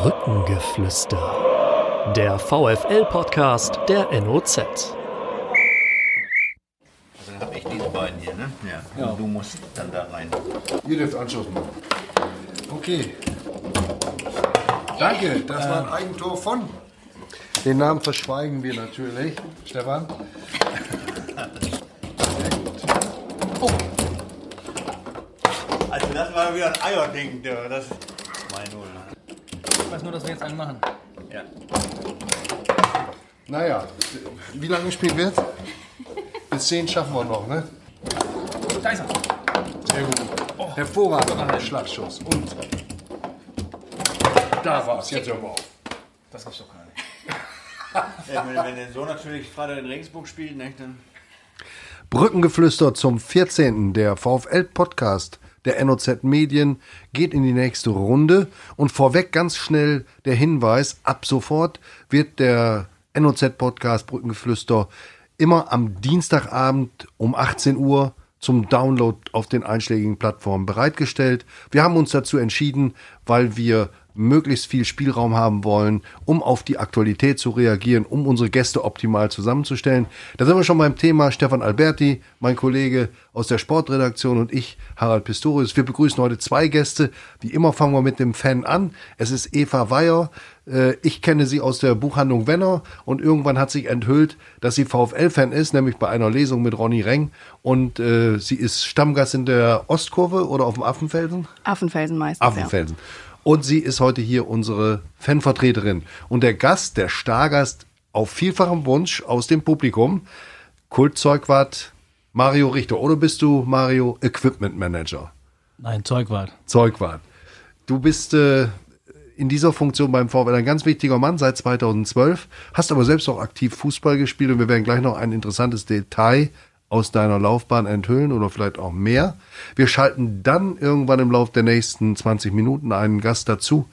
Brückengeflüster. Der VFL-Podcast der NOZ. Also dann habe ich diese beiden hier, ne? Ja. Und du musst dann da rein. Ihr dürft Anschluss machen. Okay. Danke, das war ein Eigentor von. Den Namen verschweigen wir natürlich. Stefan? Also das war wieder ein Eierding, du. Das 2-0. Ich weiß nur, dass wir jetzt einen machen. Ja. Naja, wie lange gespielt wird? Bis 10 schaffen wir noch, ne? Da ist er. Sehr gut. Hervorragender Schlagschuss. Und da war's. Jetzt hören wir auf. Das gibt's doch gar nicht. Ja, wenn, wenn der so natürlich Vater in Regensburg spielt, ne, dann. Brückengeflüster zum 14. Der VfL-Podcast der NOZ Medien geht in die nächste Runde. Und vorweg ganz schnell der Hinweis: Ab sofort wird der NOZ-Podcast Brückengeflüster immer am Dienstagabend um 18 Uhr zum Download auf den einschlägigen Plattformen bereitgestellt. Wir haben uns dazu entschieden, weil wir möglichst viel Spielraum haben wollen, um auf die Aktualität zu reagieren, um unsere Gäste optimal zusammenzustellen. Da sind wir schon beim Thema Stefan Alberti, mein Kollege aus der Sportredaktion und ich, Harald Pistorius. Wir begrüßen heute zwei Gäste. Wie immer fangen wir mit dem Fan an. Es ist Eva Weyer. Äh, Ich kenne sie aus der Buchhandlung Wenner und irgendwann hat sich enthüllt, dass sie VfL-Fan ist, nämlich bei einer Lesung mit Ronny Reng. Und äh, sie ist Stammgast in der Ostkurve oder auf dem Affenfelsen? Affenfelsen meistens. Affenfelsen. Und sie ist heute hier unsere Fanvertreterin. Und der Gast, der Stargast, auf vielfachem Wunsch aus dem Publikum, Kultzeugwart Mario Richter. Oder bist du Mario Equipment Manager? Nein, Zeugwart. Zeugwart. Du bist äh, in dieser Funktion beim VfL ein ganz wichtiger Mann seit 2012, hast aber selbst auch aktiv Fußball gespielt und wir werden gleich noch ein interessantes Detail aus deiner Laufbahn enthüllen oder vielleicht auch mehr. Wir schalten dann irgendwann im Laufe der nächsten 20 Minuten einen Gast dazu,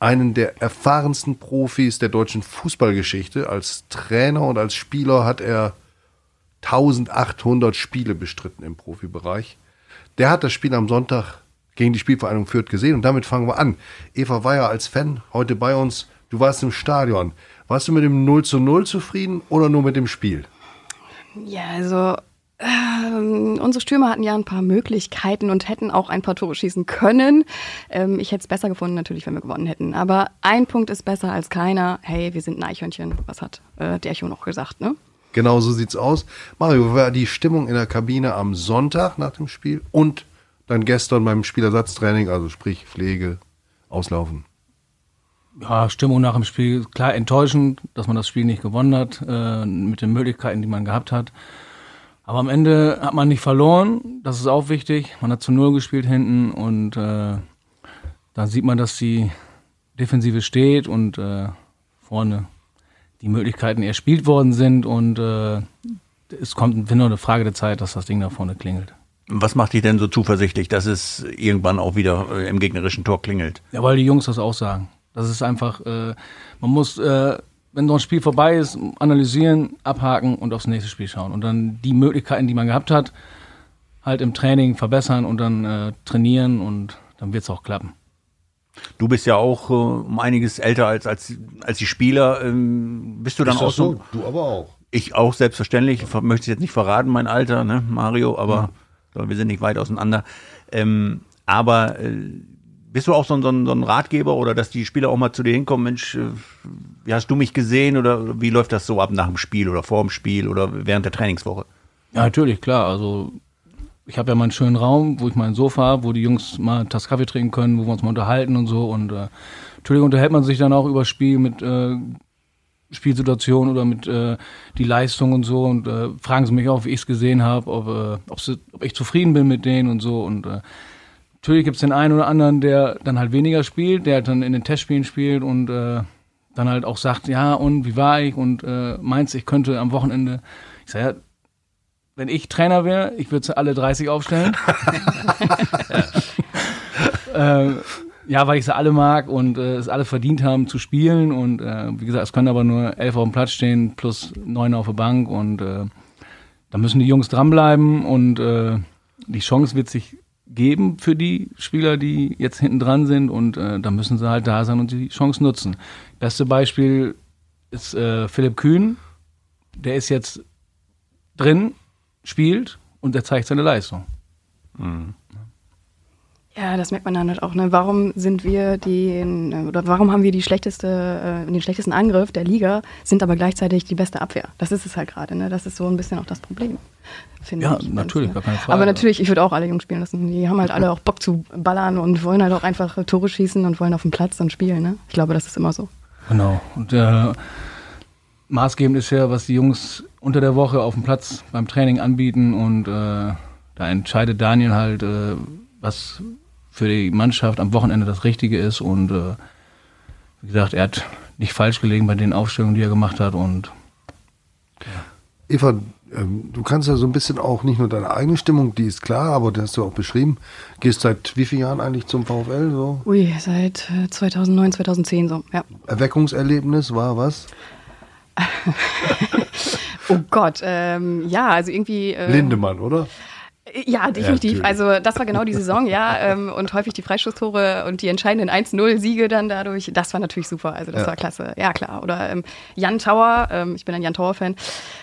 einen der erfahrensten Profis der deutschen Fußballgeschichte. Als Trainer und als Spieler hat er 1800 Spiele bestritten im Profibereich. Der hat das Spiel am Sonntag gegen die Spielvereinigung Fürth gesehen und damit fangen wir an. Eva Weyer als Fan heute bei uns. Du warst im Stadion. Warst du mit dem 0 zu 0 zufrieden oder nur mit dem Spiel? Ja, also ähm, unsere Stürmer hatten ja ein paar Möglichkeiten und hätten auch ein paar Tore schießen können. Ähm, ich hätte es besser gefunden, natürlich, wenn wir gewonnen hätten. Aber ein Punkt ist besser als keiner. Hey, wir sind ein Eichhörnchen. Was hat äh, der Echo noch gesagt, ne? Genau so sieht's aus. Mario, wie war die Stimmung in der Kabine am Sonntag nach dem Spiel und dann gestern beim Spielersatztraining, also sprich Pflege, Auslaufen? Ja, Stimmung nach dem Spiel, klar enttäuschend, dass man das Spiel nicht gewonnen hat, äh, mit den Möglichkeiten, die man gehabt hat. Aber am Ende hat man nicht verloren, das ist auch wichtig. Man hat zu Null gespielt hinten und äh, dann sieht man, dass die Defensive steht und äh, vorne die Möglichkeiten erspielt worden sind und äh, es kommt nur eine Frage der Zeit, dass das Ding da vorne klingelt. Was macht dich denn so zuversichtlich, dass es irgendwann auch wieder äh, im gegnerischen Tor klingelt? Ja, weil die Jungs das auch sagen. Das ist einfach, äh, man muss, äh, wenn so ein Spiel vorbei ist, analysieren, abhaken und aufs nächste Spiel schauen. Und dann die Möglichkeiten, die man gehabt hat, halt im Training verbessern und dann äh, trainieren und dann wird es auch klappen. Du bist ja auch äh, um einiges älter als, als, als die Spieler. Ähm, bist du dann Ist auch so? so? Du aber auch. Ich auch selbstverständlich. Ich möchte es jetzt nicht verraten, mein Alter, ne, Mario, aber so, wir sind nicht weit auseinander. Ähm, aber äh, bist du auch so ein, so, ein, Ratgeber oder dass die Spieler auch mal zu dir hinkommen, Mensch, äh, wie hast du mich gesehen oder wie läuft das so ab nach dem Spiel oder vor dem Spiel oder während der Trainingswoche? Ja, natürlich, klar. Also ich habe ja meinen schönen Raum, wo ich mein Sofa habe, wo die Jungs mal eine Tasse Kaffee trinken können, wo wir uns mal unterhalten und so. Und äh, natürlich unterhält man sich dann auch über Spiel mit äh, Spielsituationen oder mit äh, die Leistung und so und äh, fragen sie mich auch, wie ich es gesehen habe, ob, äh, ob, ob ich zufrieden bin mit denen und so. Und natürlich gibt es den einen oder anderen, der dann halt weniger spielt, der halt dann in den Testspielen spielt und äh, dann halt auch sagt, ja, und wie war ich und äh, meinst, ich könnte am Wochenende. Ich sage, ja, wenn ich Trainer wäre, ich würde alle 30 aufstellen. äh, ja, weil ich sie alle mag und äh, es alle verdient haben zu spielen. Und äh, wie gesagt, es können aber nur elf auf dem Platz stehen plus neun auf der Bank. Und äh, da müssen die Jungs dranbleiben und äh, die Chance wird sich geben für die Spieler, die jetzt hinten dran sind und äh, da müssen sie halt da sein und die Chance nutzen. Beste Beispiel ist äh, Philipp Kühn, der ist jetzt drin, spielt und er zeigt seine Leistung. Ja, das merkt man dann halt auch. Ne? Warum sind wir den, oder warum haben wir die schlechteste, äh, den schlechtesten Angriff der Liga, sind aber gleichzeitig die beste Abwehr? Das ist es halt gerade. Ne? Das ist so ein bisschen auch das Problem. Finde Ja, ich. natürlich, gar keine Frage. Aber natürlich, ich würde auch alle Jungs spielen lassen. Die haben halt alle auch Bock zu ballern und wollen halt auch einfach äh, Tore schießen und wollen auf dem Platz dann spielen. Ne? Ich glaube, das ist immer so. Genau. Und äh, maßgebend ist ja, was die Jungs unter der Woche auf dem Platz beim Training anbieten und äh, da entscheidet Daniel halt, äh, was für die Mannschaft am Wochenende das Richtige ist und äh, wie gesagt, er hat nicht falsch gelegen bei den Aufstellungen, die er gemacht hat und Eva, ähm, du kannst ja so ein bisschen auch nicht nur deine eigene Stimmung, die ist klar, aber die hast du auch beschrieben. Gehst seit wie vielen Jahren eigentlich zum VfL? So? Ui, seit äh, 2009, 2010 so, ja. Erweckungserlebnis war was? Oh Gott, ähm, ja, also irgendwie. ähm, Lindemann, oder? Ja, definitiv. natürlich. also das war genau die Saison, ja. Ähm, und häufig die Freistoßtore und die entscheidenden 1-0-Siege dann dadurch. Das war natürlich super. Also das Ja. war klasse. Ja, klar. Oder ähm, Jan Tauer, ähm, ich bin ein Jan Tauer-Fan,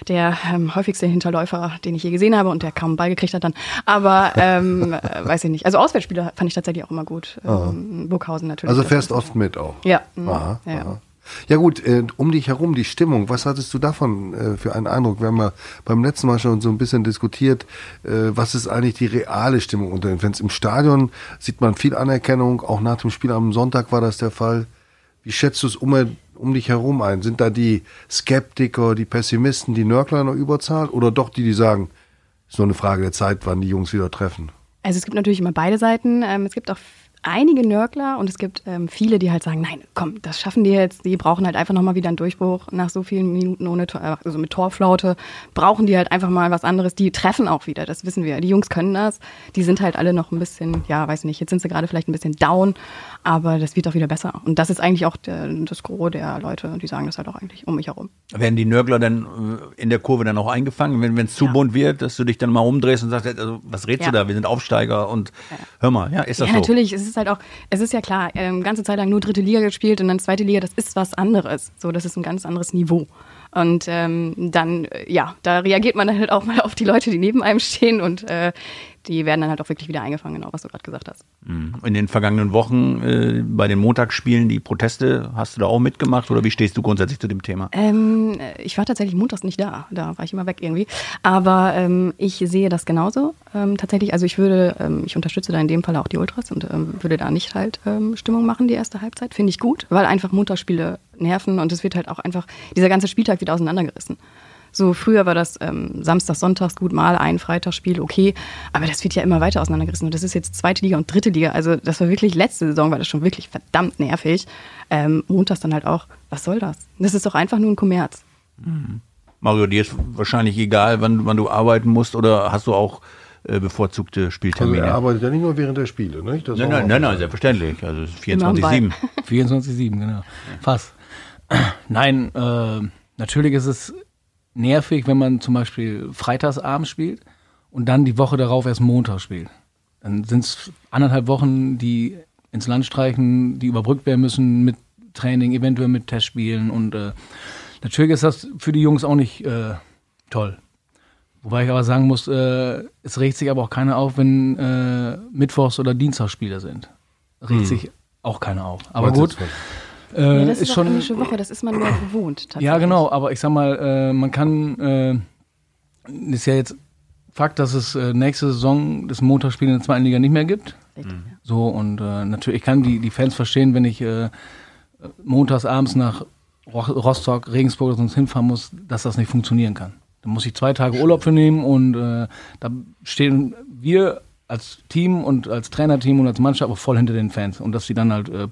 der ähm, häufigste Hinterläufer, den ich je gesehen habe und der kaum einen Ball gekriegt hat dann. Aber ähm, äh, weiß ich nicht. Also Auswärtsspieler fand ich tatsächlich auch immer gut. Ähm, Burghausen natürlich. Also fährst oft mit auch. Ja. Aha, ja, ja. aha. Ja gut, äh, um dich herum die Stimmung, was hattest du davon äh, für einen Eindruck? Wir haben ja beim letzten Mal schon so ein bisschen diskutiert, äh, was ist eigentlich die reale Stimmung unter den Fans. Im Stadion sieht man viel Anerkennung, auch nach dem Spiel am Sonntag war das der Fall. Wie schätzt du es um, um dich herum ein? Sind da die Skeptiker, die Pessimisten, die Nörgler in der oder doch die, die sagen, ist nur eine Frage der Zeit, wann die Jungs wieder treffen? Also es gibt natürlich immer beide Seiten. Ähm, es gibt auch einige Nörgler und es gibt ähm, viele, die halt sagen, nein, komm, das schaffen die jetzt. Die brauchen halt einfach nochmal wieder einen Durchbruch nach so vielen Minuten ohne Tor, äh, also mit Torflaute. Brauchen die halt einfach mal was anderes. Die treffen auch wieder, das wissen wir. Die Jungs können das. Die sind halt alle noch ein bisschen, ja, weiß nicht, jetzt sind sie gerade vielleicht ein bisschen down, aber das wird auch wieder besser. Und das ist eigentlich auch der, das Gros der Leute, die sagen das halt auch eigentlich um mich herum. Werden die Nörgler dann äh, in der Kurve dann auch eingefangen, wenn es zu Ja. bunt wird, dass du dich dann mal umdrehst und sagst, also, was redest Ja. du da? Wir sind Aufsteiger und hör mal, ja, ist das ja, so? natürlich. Es ist halt auch, es ist ja klar, ähm, ganze Zeit lang nur dritte Liga gespielt und dann zweite Liga, das ist was anderes. So, das ist ein ganz anderes Niveau. Und ähm, dann, äh, ja, da reagiert man dann halt auch mal auf die Leute, die neben einem stehen und äh, die werden dann halt auch wirklich wieder eingefangen, genau, was du gerade gesagt hast. In den vergangenen Wochen äh, bei den Montagsspielen, die Proteste, hast du da auch mitgemacht oder wie stehst du grundsätzlich zu dem Thema? Ähm, ich war tatsächlich montags nicht da. Da war ich immer weg irgendwie. Aber ähm, ich sehe das genauso. Ähm, tatsächlich, also ich würde, ähm, ich unterstütze da in dem Fall auch die Ultras und ähm, würde da nicht halt ähm, Stimmung machen, die erste Halbzeit. Finde ich gut, weil einfach Montagsspiele nerven und es wird halt auch einfach, dieser ganze Spieltag wird auseinandergerissen. So früher war das ähm, Samstag, Sonntags gut mal ein Freitagsspiel, okay, aber das wird ja immer weiter auseinandergerissen und das ist jetzt zweite Liga und dritte Liga. Also das war wirklich letzte Saison war das schon wirklich verdammt nervig. Ähm, montags dann halt auch, was soll das? Das ist doch einfach nur ein Kommerz. Mario, dir ist wahrscheinlich egal, wann, wann du arbeiten musst oder hast du auch äh, bevorzugte Also Spieltermine? er arbeitet ja nicht nur während der Spiele, nicht? Das nein, nein, nein, nein, selbstverständlich. Also es ist Immer am Ball. 24-7. 24-7, genau. Fast. Nein, äh, natürlich ist es nervig, wenn man zum Beispiel freitagsabends spielt und dann die Woche darauf erst Montag spielt. Dann sind es anderthalb Wochen, die ins Land streichen, die überbrückt werden müssen mit Training, eventuell mit Testspielen und äh, natürlich ist das für die Jungs auch nicht äh, toll. Wobei ich aber sagen muss, äh, es regt sich aber auch keiner auf, wenn äh, Mittwochs- oder Dienstagsspiele sind. Regt sich auch keiner auf. Aber du gut, äh, Ja, das ist, ist schon. englische Woche, das ist man mehr gewohnt. Tatsächlich. Ja, genau, aber ich sag mal, äh, man kann, äh, ist ja jetzt Fakt, dass es äh, nächste Saison das Montagsspiel in der zweiten Liga nicht mehr gibt. Ja. So, und äh, natürlich, ich kann die, die Fans verstehen, wenn ich äh, montags abends nach Ro Rostock, Regensburg oder sonst hinfahren muss, dass das nicht funktionieren kann. Da muss ich zwei Tage Urlaub für nehmen und äh, da stehen wir als Team und als Trainerteam und als Mannschaft auch voll hinter den Fans. Und dass sie dann halt äh,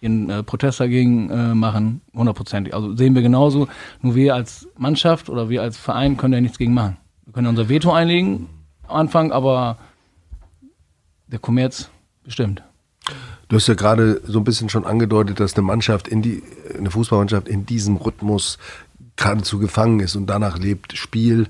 ihren äh, Protest dagegen äh, machen, hundertprozentig. Also sehen wir genauso. Nur wir als Mannschaft oder wir als Verein können ja nichts gegen machen. Wir können unser Veto einlegen am Anfang, aber der Kommerz bestimmt. Du hast ja gerade so ein bisschen schon angedeutet, dass eine Mannschaft in die, eine Fußballmannschaft in diesem Rhythmus geradezu gefangen ist und danach lebt Spiel,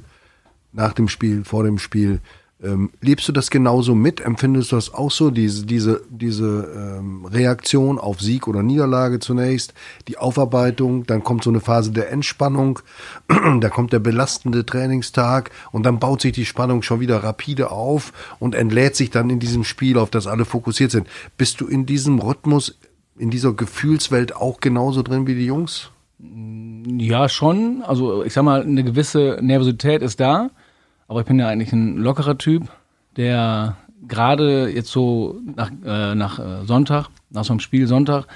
nach dem Spiel, vor dem Spiel. Ähm, lebst du das genauso mit? Empfindest du das auch so, diese, diese, diese ähm, Reaktion auf Sieg oder Niederlage zunächst, die Aufarbeitung, dann kommt so eine Phase der Entspannung, da kommt der belastende Trainingstag und dann baut sich die Spannung schon wieder rapide auf und entlädt sich dann in diesem Spiel, auf das alle fokussiert sind. Bist du in diesem Rhythmus, in dieser Gefühlswelt auch genauso drin wie die Jungs? Ja, schon. Also ich sag mal, eine gewisse Nervosität ist da. Aber ich bin ja eigentlich ein lockerer Typ, der gerade jetzt so nach, äh, nach äh, Sonntag, nach so einem Spiel Sonntag,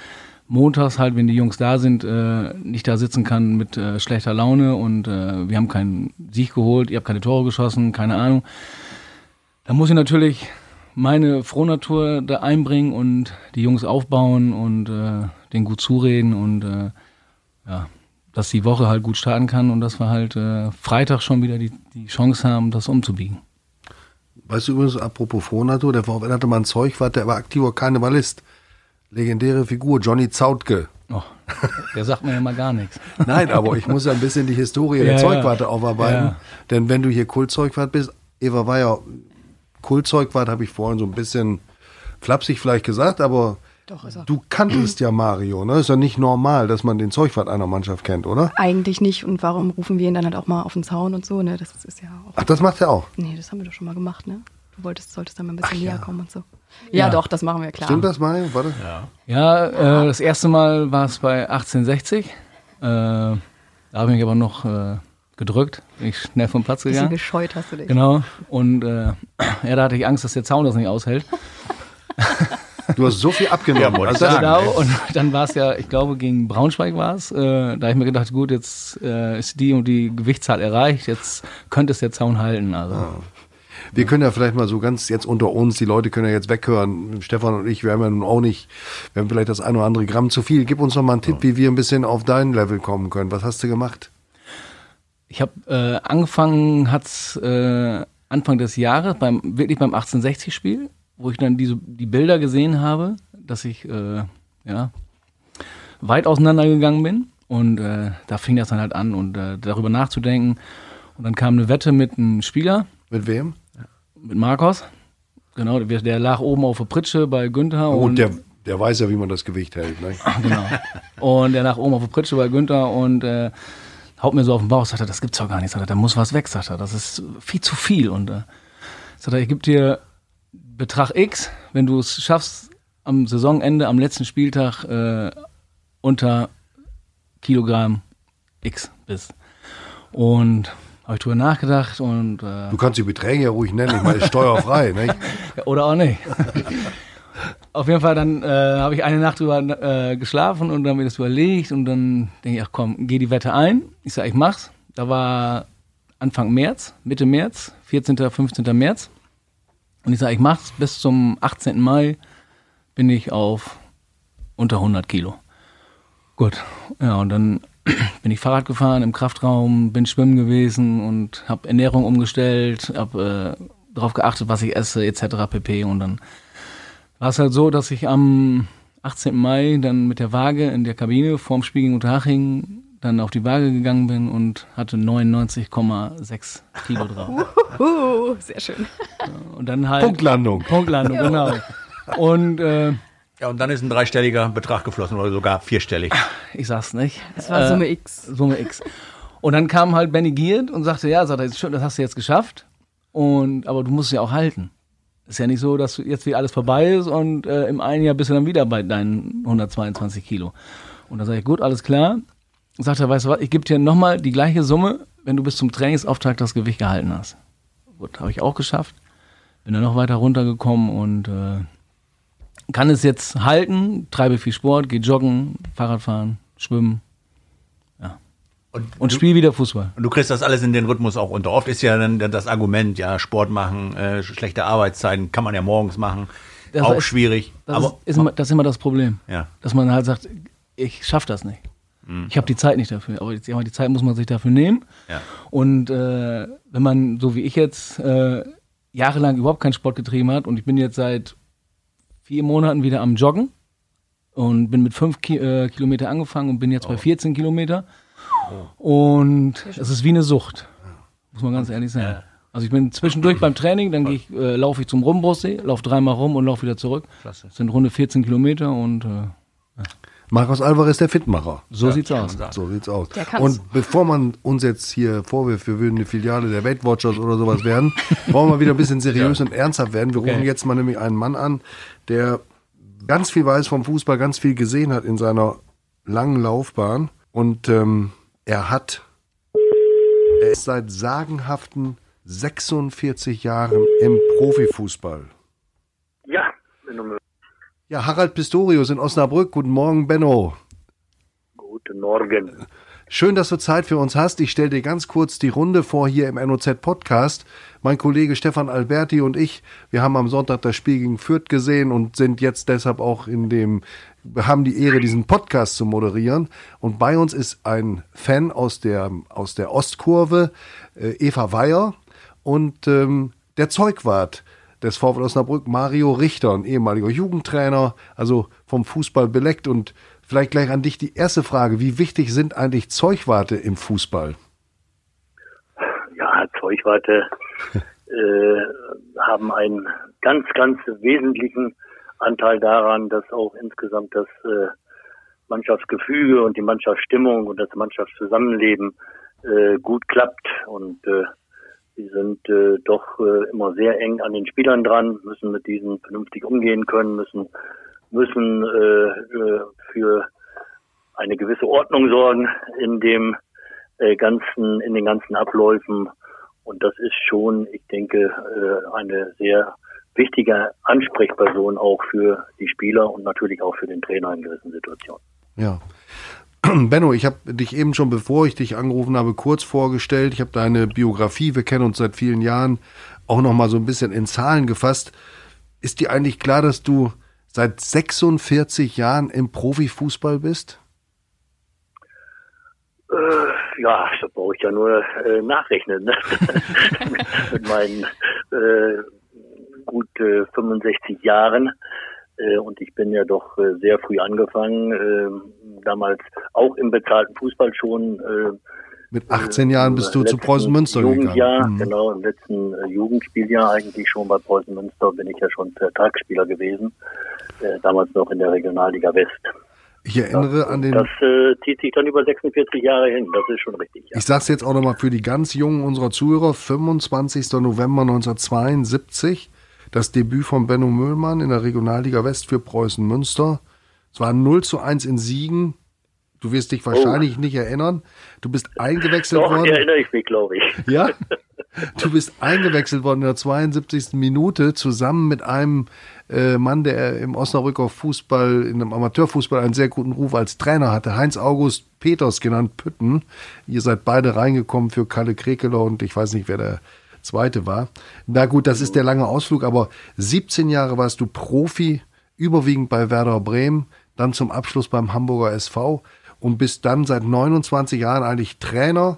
montags halt, wenn die Jungs da sind, äh, nicht da sitzen kann mit äh, schlechter Laune und äh, wir haben keinen Sieg geholt, ihr habt keine Tore geschossen, keine Ahnung. Da muss ich natürlich meine Frohnatur da einbringen und die Jungs aufbauen und äh, denen gut zureden und äh, ja, dass die Woche halt gut starten kann und dass wir halt äh, Freitag schon wieder die, die Chance haben, das umzubiegen. Weißt du übrigens, apropos Frohnatur, der VfL hatte mal ein Zeugwart, der war aktiver Karnevalist. Legendäre Figur, Johnny Zautke. Oh, der sagt mir ja mal gar nichts. Nein, aber ich muss ja ein bisschen die Historie Ja, der ja. Zeugwarte aufarbeiten. Ja. Denn wenn du hier Kultzeugwart bist, Eva war ja Kultzeugwart, habe ich vorhin so ein bisschen flapsig vielleicht gesagt, aber Doch, ist er. du kanntest ja Mario, ne? Ist ja nicht normal, dass man den Zeugwart einer Mannschaft kennt, oder? Eigentlich nicht. Und warum rufen wir ihn dann halt auch mal auf den Zaun und so, ne? Das ist ja auch. Ach, das macht er auch. Nee, das haben wir doch schon mal gemacht, ne? Du wolltest, solltest dann mal ein bisschen näher kommen und so. Ja, Ja. doch, das machen wir klar. Stimmt das, Mario? Warte. Ja, äh, das erste Mal war es bei 1860. Äh, da habe ich mich aber noch äh, gedrückt. Bin ich schnell vom Platz Bisschen gegangen. gescheut hast du dich. Genau. Und äh, ja, da hatte ich Angst, dass der Zaun das nicht aushält. Du hast so viel abgenommen. Ja, wollte Also ich das- sagen. Genau, und dann war es ja, ich glaube, gegen Braunschweig war es. Äh, da habe ich mir gedacht, gut, jetzt äh, ist die und die Gewichtszahl erreicht, jetzt könnte es der Zaun halten. Also. Wir können ja vielleicht mal so ganz jetzt unter uns, die Leute können ja jetzt weghören. Stefan und ich, wir haben ja nun auch nicht, wir haben vielleicht das ein oder andere Gramm zu viel. Gib uns noch mal einen Tipp, wie wir ein bisschen auf dein Level kommen können. Was hast du gemacht? Ich habe äh, angefangen, hat's äh, Anfang des Jahres, beim, wirklich beim 1860-Spiel, wo ich dann diese, die Bilder gesehen habe, dass ich äh, ja, weit auseinandergegangen bin. Und äh, da fing das dann halt an und äh, darüber nachzudenken. Und dann kam eine Wette mit einem Spieler, Mit wem? mit Marcos. Genau, der, der lag oben auf der Pritsche bei Günther. Oh, und der, der weiß ja, wie man das Gewicht hält. Ne? genau. Und der lag oben auf der Pritsche bei Günther und äh, haut mir so auf den Bauch, sagt er, das gibt's doch gar nicht. Sagt er, da muss was weg, sagt er, das ist viel zu viel. Und äh, sagt er, ich gebe dir Betrag X, wenn du es schaffst, am Saisonende, am letzten Spieltag äh, unter Kilogramm X bist. Und habe ich drüber nachgedacht und äh, Du kannst die Beträge ja ruhig nennen, ich meine, ist steuerfrei. Ne? ja, Oder auch nicht. Auf jeden Fall, dann äh, habe ich eine Nacht drüber äh, geschlafen und dann mir das überlegt und dann denke ich, ach komm, geh die Wette ein. Ich sage, ich mach's. Da war Anfang März, Mitte März, 14., 15. März. Und ich sage, ich mach's. Bis zum 18. Mai bin ich auf unter 100 Kilo. Gut, ja, und dann bin ich Fahrrad gefahren im Kraftraum, bin schwimmen gewesen und habe Ernährung umgestellt, habe äh, darauf geachtet, was ich esse, etc. pp. Und dann war es halt so, dass ich am 18. Mai dann mit der Waage in der Kabine vorm Spiel gegen Unterhaching dann auf die Waage gegangen bin und hatte 99,6 Kilo drauf. Uh, sehr schön. Und dann halt Punktlandung. Punktlandung, genau. Und äh, Ja, und dann ist ein dreistelliger Betrag geflossen oder sogar vierstellig. ich sag's nicht. Das war Äh, Summe X. Summe X. Und dann kam halt Benny Giert und sagte, ja, sagt er, ist schön, das hast du jetzt geschafft. Und, aber du musst es ja auch halten. Ist ja nicht so, dass jetzt wieder alles vorbei ist und äh, im einen Jahr bist du dann wieder bei deinen 122 Kilo. Und dann sage ich, gut, alles klar. Sagt er, weißt du was, ich gebe dir nochmal die gleiche Summe, wenn du bis zum Trainingsauftakt das Gewicht gehalten hast. Gut, habe ich auch geschafft. Bin dann noch weiter runtergekommen und äh, kann es jetzt halten, treibe viel Sport, gehe joggen, Fahrradfahren, schwimmen Und, und du, spiele wieder Fußball. und du kriegst das alles in den Rhythmus auch unter. Oft ist ja dann das Argument, ja, Sport machen, äh, schlechte Arbeitszeiten, kann man ja morgens machen. Das auch ist- schwierig. Das, aber ist, ist, immer, das ist immer das Problem. Ja. Dass man halt sagt, ich schaffe das nicht. Ich habe die Zeit nicht dafür. Aber ja, die Zeit muss man sich dafür nehmen. Ja. Und äh, wenn man, so wie ich jetzt, äh, jahrelang überhaupt keinen Sport getrieben hat und ich bin jetzt seit vier Monaten wieder am Joggen und bin mit fünf Ki äh, Kilometer angefangen und bin jetzt bei 14 Kilometer. Und es ist wie eine Sucht, muss man ganz ehrlich sagen. Also ich bin zwischendurch beim Training, dann ich, äh, laufe ich zum Rumbrusssee, laufe dreimal rum und laufe wieder zurück. Klasse. Das sind runde 14 Kilometer und äh, Marcos Alvarez, der Fitmacher. so sieht's aus. So sieht's aus. Und bevor man uns jetzt hier vorwirft, wir würden eine Filiale der Weight Watchers oder sowas werden, wollen wir wieder ein bisschen seriös und ernsthaft werden. Wir Okay. rufen jetzt mal nämlich einen Mann an, der ganz viel weiß vom Fußball, ganz viel gesehen hat in seiner langen Laufbahn. Und ähm, er hat, er ist seit sagenhaften 46 Jahren im Profifußball. Ja, wenn du Ja, Harald Pistorius in Osnabrück. Guten Morgen, Benno. guten Morgen. Schön, dass du Zeit für uns hast. Ich stelle dir ganz kurz die Runde vor hier im NOZ Podcast. Mein Kollege Stefan Alberti und ich, wir haben am Sonntag das Spiel gegen Fürth gesehen und sind jetzt deshalb auch in dem, haben die Ehre, diesen Podcast zu moderieren. Und bei uns ist ein Fan aus der, aus der Ostkurve, äh, Eva Weyer und ähm, der Zeugwart des VfL Osnabrück, Mario Richter, ein ehemaliger Jugendtrainer, also vom Fußball beleckt. Und vielleicht gleich an dich die erste Frage. Wie wichtig sind eigentlich Zeugwarte im Fußball? Ja, Zeugwarte äh, haben einen ganz, ganz wesentlichen Anteil daran, dass auch insgesamt das äh, Mannschaftsgefüge und die Mannschaftsstimmung und das Mannschaftszusammenleben äh, gut klappt. Und äh, sie sind äh, doch äh, immer sehr eng an den Spielern dran, müssen mit diesen vernünftig umgehen können, müssen müssen äh, äh, für eine gewisse Ordnung sorgen in dem äh, ganzen, in den ganzen Abläufen. Und das ist schon, ich denke, äh, eine sehr wichtige Ansprechperson auch für die Spieler und natürlich auch für den Trainer in gewissen Situationen. Ja. Benno, ich habe dich eben schon, bevor ich dich angerufen habe, kurz vorgestellt. Ich habe deine Biografie, wir kennen uns seit vielen Jahren, auch noch mal so ein bisschen in Zahlen gefasst. Ist dir eigentlich klar, dass du seit 46 Jahren im Profifußball bist? Äh, ja, da brauche ich ja nur äh, nachrechnen. Ne? Mit meinen äh, gut äh, 65 Jahren. Äh, und ich bin ja doch äh, sehr früh angefangen, äh, damals auch im bezahlten Fußball schon. Äh, Mit 18 Jahren bist du im zu Preußen Münster Jugendjahr, gegangen. Mhm. Genau, im letzten äh, Jugendspieljahr eigentlich schon bei Preußen Münster bin ich ja schon Vertragsspieler gewesen. Äh, damals noch in der Regionalliga West. Ich erinnere an den. Das äh, zieht sich dann über 46 Jahre hin, das ist schon richtig. Ja. Ich sag's jetzt auch nochmal für die ganz Jungen unserer Zuhörer. 25. November 1972. Das Debüt von Benno Müllmann in der Regionalliga West für Preußen Münster. Es war 0 zu 1 in Siegen. Du wirst dich wahrscheinlich nicht erinnern. Du bist eingewechselt Doch, worden. erinnere ich mich, glaube ich. Ja? Du bist eingewechselt worden in der 72. Minute zusammen mit einem äh, Mann, der im Osnabrücker Fußball, in einem Amateurfußball einen sehr guten Ruf als Trainer hatte. Heinz August Peters, genannt Pütten. Ihr seid beide reingekommen für Kalle Krekeler und ich weiß nicht, wer der zweite war. Na gut, das ist der lange Ausflug, aber 17 Jahre warst du Profi, überwiegend bei Werder Bremen, dann zum Abschluss beim Hamburger SV und bist dann seit 29 Jahren eigentlich Trainer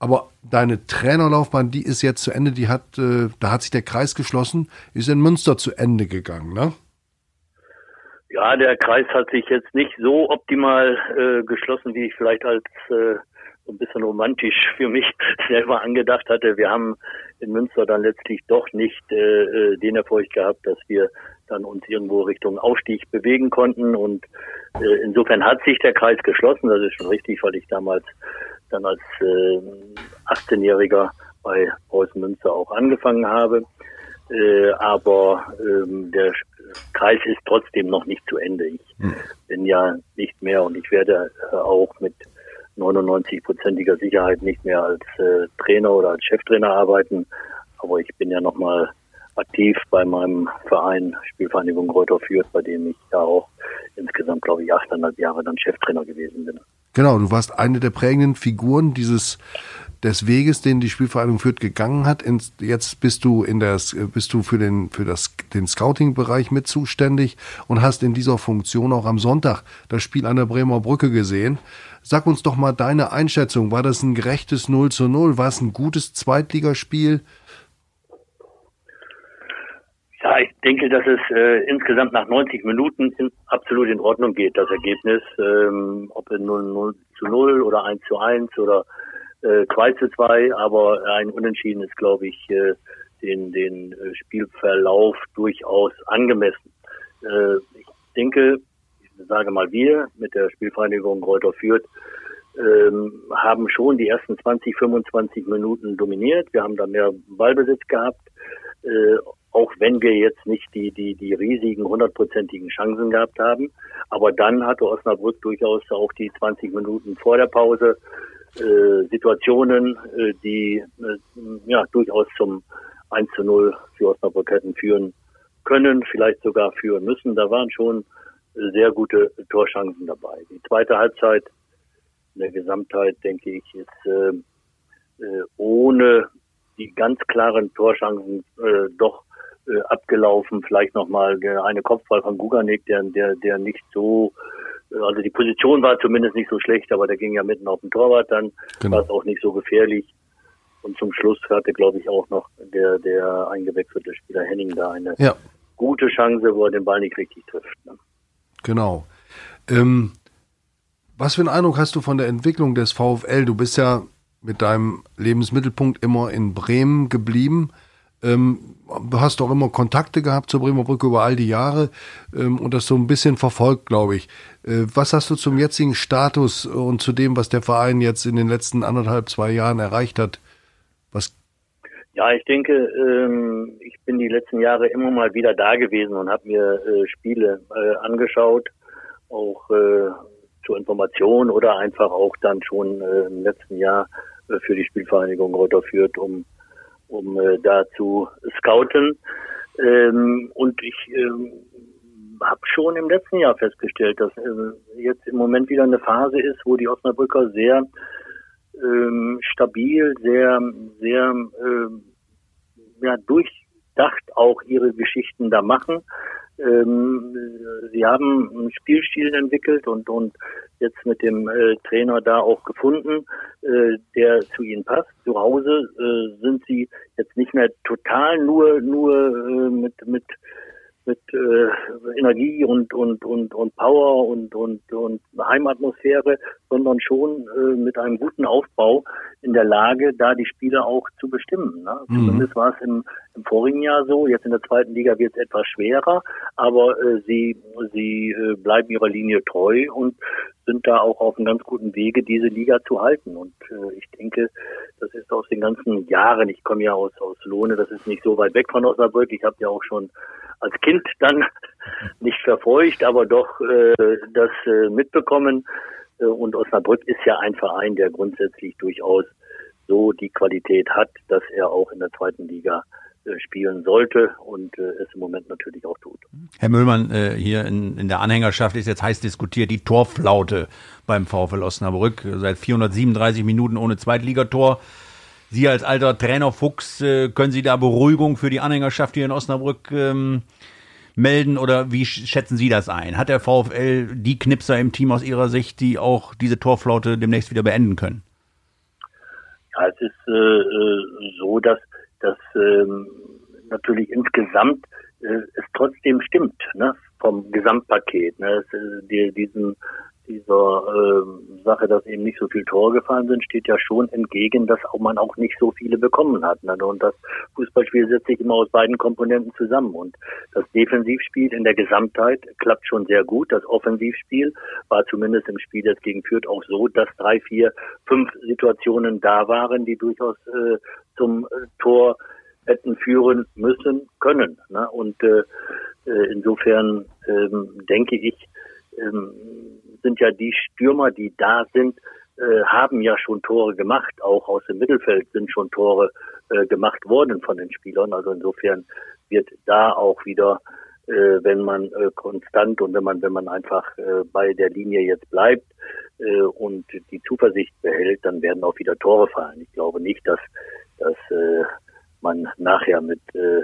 aber deine Trainerlaufbahn, die ist jetzt zu Ende, die hat, äh, da hat sich der Kreis geschlossen, ist in Münster zu Ende gegangen, ne? Ja, der Kreis hat sich jetzt nicht so optimal äh, geschlossen, wie ich vielleicht als äh, so ein bisschen romantisch für mich selber angedacht hatte. Wir haben in Münster dann letztlich doch nicht äh, äh, den Erfolg gehabt, dass wir dann uns irgendwo Richtung Aufstieg bewegen konnten. Und äh, insofern hat sich der Kreis geschlossen. Das ist schon richtig, weil ich damals dann als äh, 18-Jähriger bei Preußen Münster auch angefangen habe. Äh, aber ähm, der Kreis ist trotzdem noch nicht zu Ende. Ich bin ja nicht mehr und ich werde äh, auch mit 99-prozentiger Sicherheit nicht mehr als äh, Trainer oder als Cheftrainer arbeiten. Aber ich bin ja nochmal aktiv bei meinem Verein, Spielvereinigung Reuter Fürth, bei dem ich ja auch insgesamt, glaube ich, achteinhalb Jahre dann Cheftrainer gewesen bin. Genau, du warst eine der prägenden Figuren dieses des Weges, den die Spielvereinigung Fürth gegangen hat. Jetzt bist du in das, bist du für den für das den Scouting-Bereich mit zuständig und hast in dieser Funktion auch am Sonntag das Spiel an der Bremer Brücke gesehen. Sag uns doch mal deine Einschätzung. War das ein gerechtes 0 zu 0? War es ein gutes Zweitligaspiel? Ja, ich denke, dass es äh, insgesamt nach 90 Minuten in, absolut in Ordnung geht, das Ergebnis. Ähm, ob in 0, 0 zu 0 oder 1 zu 1 oder äh, Kreuze zwei, aber ein Unentschieden ist, glaube ich, äh, den, den äh, Spielverlauf durchaus angemessen. Äh, ich denke, ich sage mal wir mit der Spielvereinigung Reuter Fürth, ähm, haben schon die ersten 20, 25 Minuten dominiert. Wir haben da mehr Ballbesitz gehabt, äh, auch wenn wir jetzt nicht die, die, die riesigen hundertprozentigen Chancen gehabt haben. Aber dann hatte Osnabrück durchaus auch die 20 Minuten vor der Pause äh, Situationen, äh, die äh, ja durchaus zum 1 zu 0 für Osnabrück hätten führen können, vielleicht sogar führen müssen. Da waren schon sehr gute Torchancen dabei. Die zweite Halbzeit in der Gesamtheit, denke ich, ist äh, äh, ohne die ganz klaren Torchancen äh, doch äh, abgelaufen. Vielleicht nochmal der eine Kopfball von Guganik, der, der, der nicht so, äh, also die Position war zumindest nicht so schlecht, aber der ging ja mitten auf den Torwart, dann genau. war es auch nicht so gefährlich. Und zum Schluss hatte, glaube ich, auch noch der, der eingewechselte Spieler Henning da eine ja. gute Chance, wo er den Ball nicht richtig trifft. Ne? Genau. Ähm, was für einen Eindruck hast du von der Entwicklung des VfL? Du bist ja mit deinem Lebensmittelpunkt immer in Bremen geblieben. Ähm, du hast auch immer Kontakte gehabt zur Bremer Brücke über all die Jahre ähm, und das so ein bisschen verfolgt, glaube ich. Äh, was hast du zum jetzigen Status und zu dem, was der Verein jetzt in den letzten anderthalb, zwei Jahren erreicht hat? Was ja, ich denke, ähm, ich bin die letzten Jahre immer mal wieder da gewesen und habe mir äh, Spiele äh, angeschaut, auch äh, zur Information oder einfach auch dann schon äh, im letzten Jahr äh, für die Spielvereinigung Reuter führt, um, um äh, da zu scouten. Ähm, und ich ähm, habe schon im letzten Jahr festgestellt, dass äh, jetzt im Moment wieder eine Phase ist, wo die Osnabrücker sehr ähm, stabil, sehr, sehr ähm, ja, durchdacht auch ihre Geschichten da machen. Ähm, sie haben einen Spielstil entwickelt und, und jetzt mit dem äh, Trainer da auch gefunden, äh, der zu ihnen passt. Zu Hause äh, sind sie jetzt nicht mehr total nur nur äh, mit mit mit äh, Energie und und und und Power und und und Heimatmosphäre, sondern schon äh, mit einem guten Aufbau in der Lage, da die Spiele auch zu bestimmen. Ne? Mhm. Zumindest war es im, im vorigen Jahr so. Jetzt in der zweiten Liga wird es etwas schwerer, aber äh, sie sie äh, bleiben ihrer Linie treu und sind da auch auf einem ganz guten Wege, diese Liga zu halten. Und äh, ich denke, das ist aus den ganzen Jahren, ich komme ja aus, aus Lohne, das ist nicht so weit weg von Osnabrück. Ich habe ja auch schon als Kind dann nicht verfolgt, aber doch äh, das äh, mitbekommen. Äh, und Osnabrück ist ja ein Verein, der grundsätzlich durchaus so die Qualität hat, dass er auch in der zweiten Liga äh, spielen sollte und äh, es im Moment natürlich auch tut. Herr Müllmann, äh, hier in, in der Anhängerschaft ist jetzt heiß diskutiert die Torflaute beim VfL Osnabrück. Seit 437 Minuten ohne Zweitligator. Sie als alter Trainer Fuchs, äh, können Sie da Beruhigung für die Anhängerschaft hier in Osnabrück ähm, melden oder wie schätzen Sie das ein? Hat der VfL die Knipser im Team aus Ihrer Sicht, die auch diese Torflaute demnächst wieder beenden können? Ja, es ist äh, äh so, dass, dass ähm, natürlich insgesamt äh, es trotzdem stimmt, ne, vom Gesamtpaket. Ne, es, äh, die, diesen dieser äh, Sache, dass eben nicht so viele Tore gefallen sind, steht ja schon entgegen, dass auch man auch nicht so viele bekommen hat. Ne? Und das Fußballspiel setzt sich immer aus beiden Komponenten zusammen. Und das Defensivspiel in der Gesamtheit klappt schon sehr gut. Das Offensivspiel war zumindest im Spiel jetzt gegen Fürth auch so, dass drei, vier, fünf Situationen da waren, die durchaus äh, zum äh, Tor hätten führen müssen können. Ne? Und äh, äh insofern ähm, denke ich, ähm, sind ja die Stürmer, die da sind, äh, haben ja schon Tore gemacht. Auch aus dem Mittelfeld sind schon Tore äh, gemacht worden von den Spielern. Also insofern wird da auch wieder, äh, wenn man äh, konstant und wenn man, wenn man einfach äh, bei der Linie jetzt bleibt äh, und die Zuversicht behält, dann werden auch wieder Tore fallen. Ich glaube nicht, dass, dass man nachher mit äh,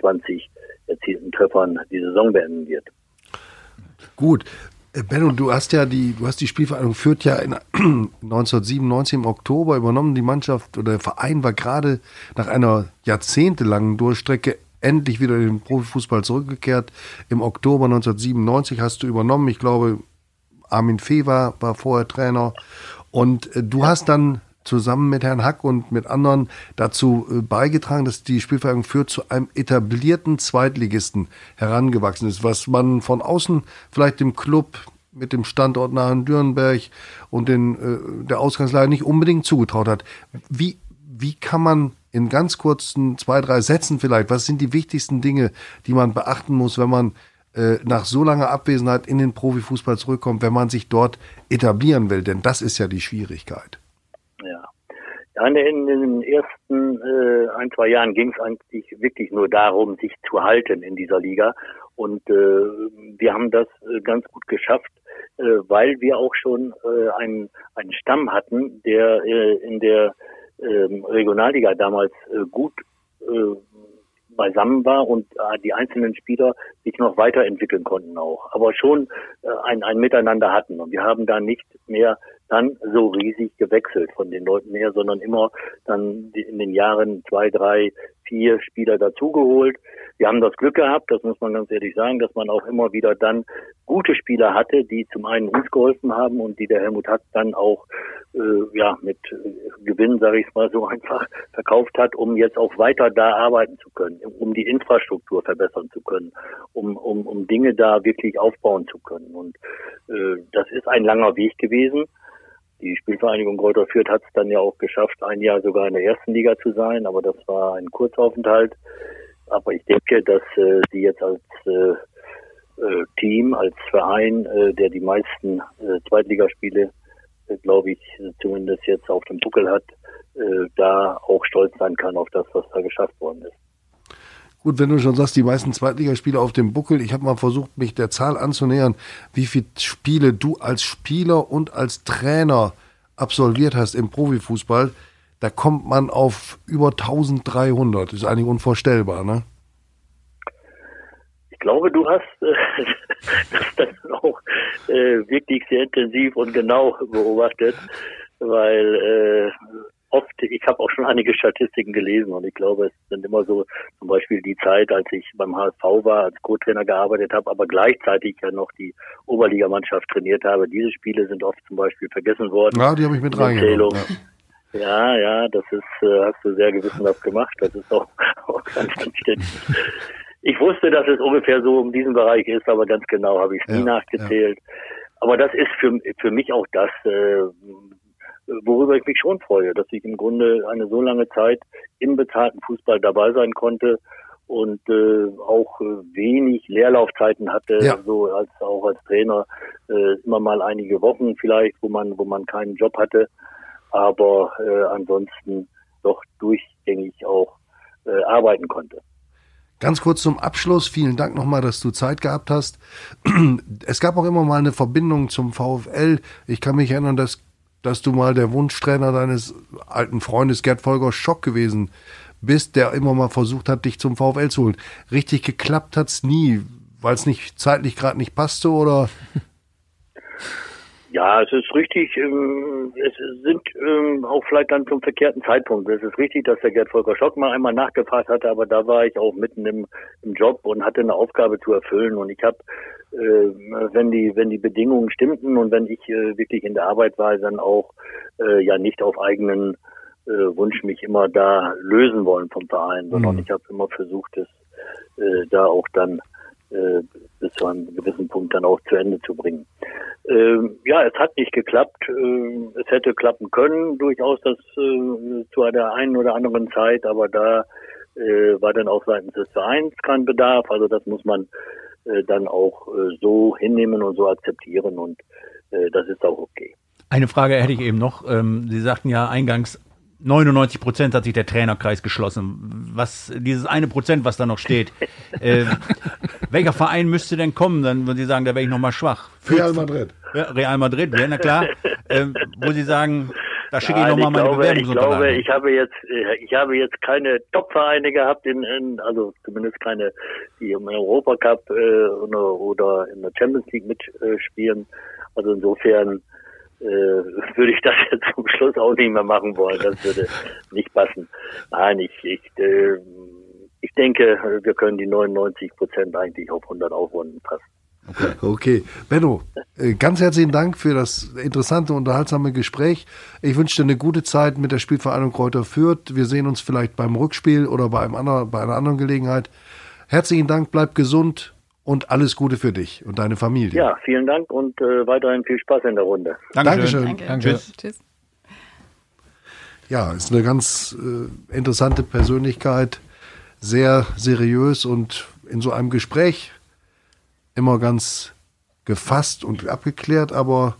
20 äh, erzielten Treffern die Saison beenden wird. Gut, äh, Benno, du hast ja die, du hast die Spielvereinigung führt ja in 1997 im Oktober übernommen. Die Mannschaft oder der Verein war gerade nach einer jahrzehntelangen Durchstrecke endlich wieder in den Profifußball zurückgekehrt. Im Oktober 1997 hast du übernommen. Ich glaube, Armin Fee war, war vorher Trainer. Und äh, du hast dann zusammen mit Herrn Hack und mit anderen dazu äh, beigetragen, dass die Spielvereinigung Fürth zu einem etablierten Zweitligisten herangewachsen ist, was man von außen vielleicht dem Club mit dem Standort nahe Dürnberg und den, äh, der Ausgangslage nicht unbedingt zugetraut hat. Wie, wie kann man in ganz kurzen zwei, drei Sätzen vielleicht, was sind die wichtigsten Dinge, die man beachten muss, wenn man äh, nach so langer Abwesenheit in den Profifußball zurückkommt, wenn man sich dort etablieren will? Denn das ist ja die Schwierigkeit. Ja. Ja, in den ersten äh, ein, zwei Jahren ging es eigentlich wirklich nur darum, sich zu halten in dieser Liga. Und äh, wir haben das äh, ganz gut geschafft, äh, weil wir auch schon äh, einen, einen Stamm hatten, der äh, in der ähm, Regionalliga damals äh, gut äh, beisammen war und äh, die einzelnen Spieler sich noch weiterentwickeln konnten auch, aber schon äh, ein, ein Miteinander hatten. Und wir haben da nicht mehr dann so riesig gewechselt von den Leuten her, sondern immer dann in den Jahren zwei, drei, vier Spieler dazugeholt. Wir haben das Glück gehabt, das muss man ganz ehrlich sagen, dass man auch immer wieder dann gute Spieler hatte, die zum einen uns geholfen haben und die der Helmut Hack dann auch äh, ja mit äh, Gewinn, sage ich mal so einfach, verkauft hat, um jetzt auch weiter da arbeiten zu können, um die Infrastruktur verbessern zu können, um, um, um Dinge da wirklich aufbauen zu können. Und äh, das ist ein langer Weg gewesen. Die Spielvereinigung Kräuter Fürth hat es dann ja auch geschafft, ein Jahr sogar in der ersten Liga zu sein, aber das war ein Kurzaufenthalt. Aber ich denke, dass äh, sie jetzt als äh, äh, Team, als Verein, äh, der die meisten äh, Zweitligaspiele, äh, glaube ich, zumindest jetzt auf dem Buckel hat, äh, da auch stolz sein kann auf das, was da geschafft worden ist. Gut, wenn du schon sagst, die meisten Zweitligaspiele auf dem Buckel, ich habe mal versucht, mich der Zahl anzunähern, wie viele Spiele du als Spieler und als Trainer absolviert hast im Profifußball, da kommt man auf über 1300. Das ist eigentlich unvorstellbar, ne? Ich glaube, du hast äh, das dann auch äh, wirklich sehr intensiv und genau beobachtet, weil äh, oft, ich habe auch schon einige Statistiken gelesen und ich glaube, es sind immer so zum Beispiel die Zeit, als ich beim HSV war, als Co-Trainer gearbeitet habe, aber gleichzeitig ja noch die Oberligamannschaft trainiert habe. Diese Spiele sind oft zum Beispiel vergessen worden. Ja, die habe ich mit reingenommen. Ja. ja, das ist, äh, hast du sehr gewissenhaft gemacht. Das ist auch, auch ganz anständig. Ich wusste, dass es ungefähr so um diesen Bereich ist, aber ganz genau habe ich es nie ja, nachgezählt. Ja. Aber das ist für, für mich auch das, äh, worüber ich mich schon freue, dass ich im Grunde eine so lange Zeit im bezahlten Fußball dabei sein konnte und äh, auch äh, wenig Leerlaufzeiten hatte, ja. so als auch als Trainer äh, immer mal einige Wochen vielleicht, wo man wo man keinen Job hatte, aber äh, ansonsten doch durchgängig auch äh, arbeiten konnte. Ganz kurz zum Abschluss, vielen Dank nochmal, dass du Zeit gehabt hast. Es gab auch immer mal eine Verbindung zum VfL. Ich kann mich erinnern, dass dass du mal der Wunschtrainer deines alten Freundes Gerd Volker Schock gewesen bist, der immer mal versucht hat, dich zum VfL zu holen. Richtig geklappt hat's nie, weil es nicht zeitlich gerade nicht passte oder? Ja, es ist richtig. Ähm, es sind ähm, auch vielleicht dann zum verkehrten Zeitpunkt. Es ist richtig, dass der Gerd Volker Schock mal einmal nachgefragt hatte, aber da war ich auch mitten im, im Job und hatte eine Aufgabe zu erfüllen. Und ich habe, äh, wenn die wenn die Bedingungen stimmten und wenn ich äh, wirklich in der Arbeit war, dann auch äh, ja nicht auf eigenen äh, Wunsch mich immer da lösen wollen vom Verein, sondern mhm. ich habe immer versucht, es äh, da auch dann äh, bis zu einem gewissen Punkt dann auch zu Ende zu bringen. Ähm, ja, es hat nicht geklappt. Ähm, es hätte klappen können, durchaus das äh, zu einer einen oder anderen Zeit, aber da äh, war dann auch seitens des Vereins kein Bedarf. Also das muss man äh, dann auch äh, so hinnehmen und so akzeptieren und äh, das ist auch okay. Eine Frage hätte ich eben noch. Ähm, Sie sagten ja eingangs, 99 Prozent hat sich der Trainerkreis geschlossen. Was dieses eine Prozent, was da noch steht, äh, welcher Verein müsste denn kommen? Dann würden Sie sagen, da wäre ich noch mal schwach. Real Madrid. Ja, Real Madrid, ja, na klar. äh, wo Sie sagen, da schicke ich noch mal meine glaube, Bewerbungsunterlagen. Ich glaube, ich habe jetzt, äh, ich habe jetzt keine Top-Vereine gehabt in, in, also zumindest keine, die im Europacup äh, oder in der Champions League mitspielen. Also insofern äh, würde ich das jetzt zum Schluss auch nicht mehr machen wollen. Das würde nicht passen. Nein, ich, ich, äh, ich denke, wir können die 99 Prozent eigentlich auf 100 aufrunden passen. Okay. Benno, Äh, Ganz herzlichen Dank für das interessante, unterhaltsame Gespräch. Ich wünsche dir eine gute Zeit mit der Spielvereinigung Kräuter Fürth. Wir sehen uns vielleicht beim Rückspiel oder bei, einem anderen, bei einer anderen Gelegenheit. Herzlichen Dank, bleib gesund und alles Gute für dich und deine Familie. Ja, vielen Dank und äh, weiterhin viel Spaß in der Runde. Dankeschön. Danke. Danke. Tschüss. Tschüss. Ja, ist eine ganz äh, interessante Persönlichkeit, sehr seriös und in so einem Gespräch immer ganz gefasst und abgeklärt, aber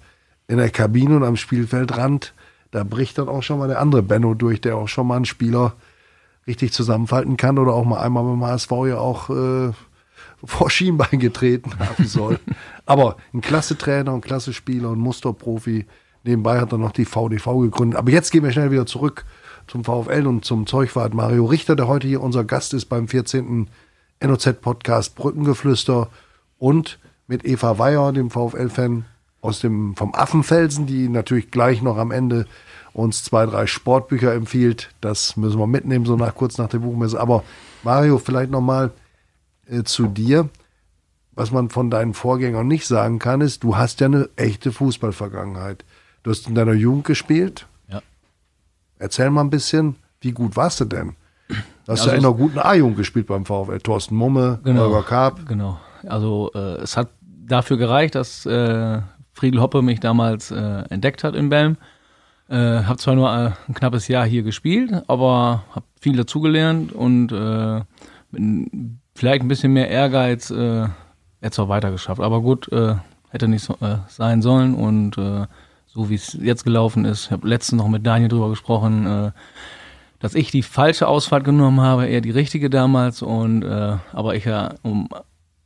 in der Kabine und am Spielfeldrand, da bricht dann auch schon mal der andere Benno durch, der auch schon mal einen Spieler richtig zusammenfalten kann oder auch mal einmal beim HSV ja auch äh, vor Schienbein getreten haben soll. aber ein klasse Trainer, ein klasse Spieler, ein Musterprofi. Nebenbei hat er noch die VDV gegründet. Aber jetzt gehen wir schnell wieder zurück zum VfL und zum Zeugwart Mario Richter, der heute hier unser Gast ist beim 14. NOZ-Podcast Brückengeflüster und mit Eva Weyer, dem VfL-Fan aus dem, vom Affenfelsen, die natürlich gleich noch am Ende uns zwei, drei Sportbücher empfiehlt. Das müssen wir mitnehmen, so nach, kurz nach der Buchmesse. Aber Mario, vielleicht nochmal äh, zu dir. Was man von deinen Vorgängern nicht sagen kann, ist, du hast ja eine echte Fußballvergangenheit. Du hast in deiner Jugend gespielt. Ja. Erzähl mal ein bisschen, wie gut warst du denn? Du hast Also ja in einer guten A-Jugend gespielt beim VfL. Thorsten Mumme, Genau. Holger Karp. Genau. Also äh, es hat dafür gereicht, dass äh, Friedel Hoppe mich damals äh, entdeckt hat in Belm. Äh, habe zwar nur äh, ein knappes Jahr hier gespielt, aber habe viel dazugelernt und äh, mit n- vielleicht ein bisschen mehr Ehrgeiz äh, jetzt auch weitergeschafft. Aber gut, äh, hätte nicht so, äh, sein sollen und äh, so wie es jetzt gelaufen ist, ich habe letztens noch mit Daniel drüber gesprochen, äh, dass ich die falsche Ausfahrt genommen habe, eher die richtige damals und äh, aber ich ja um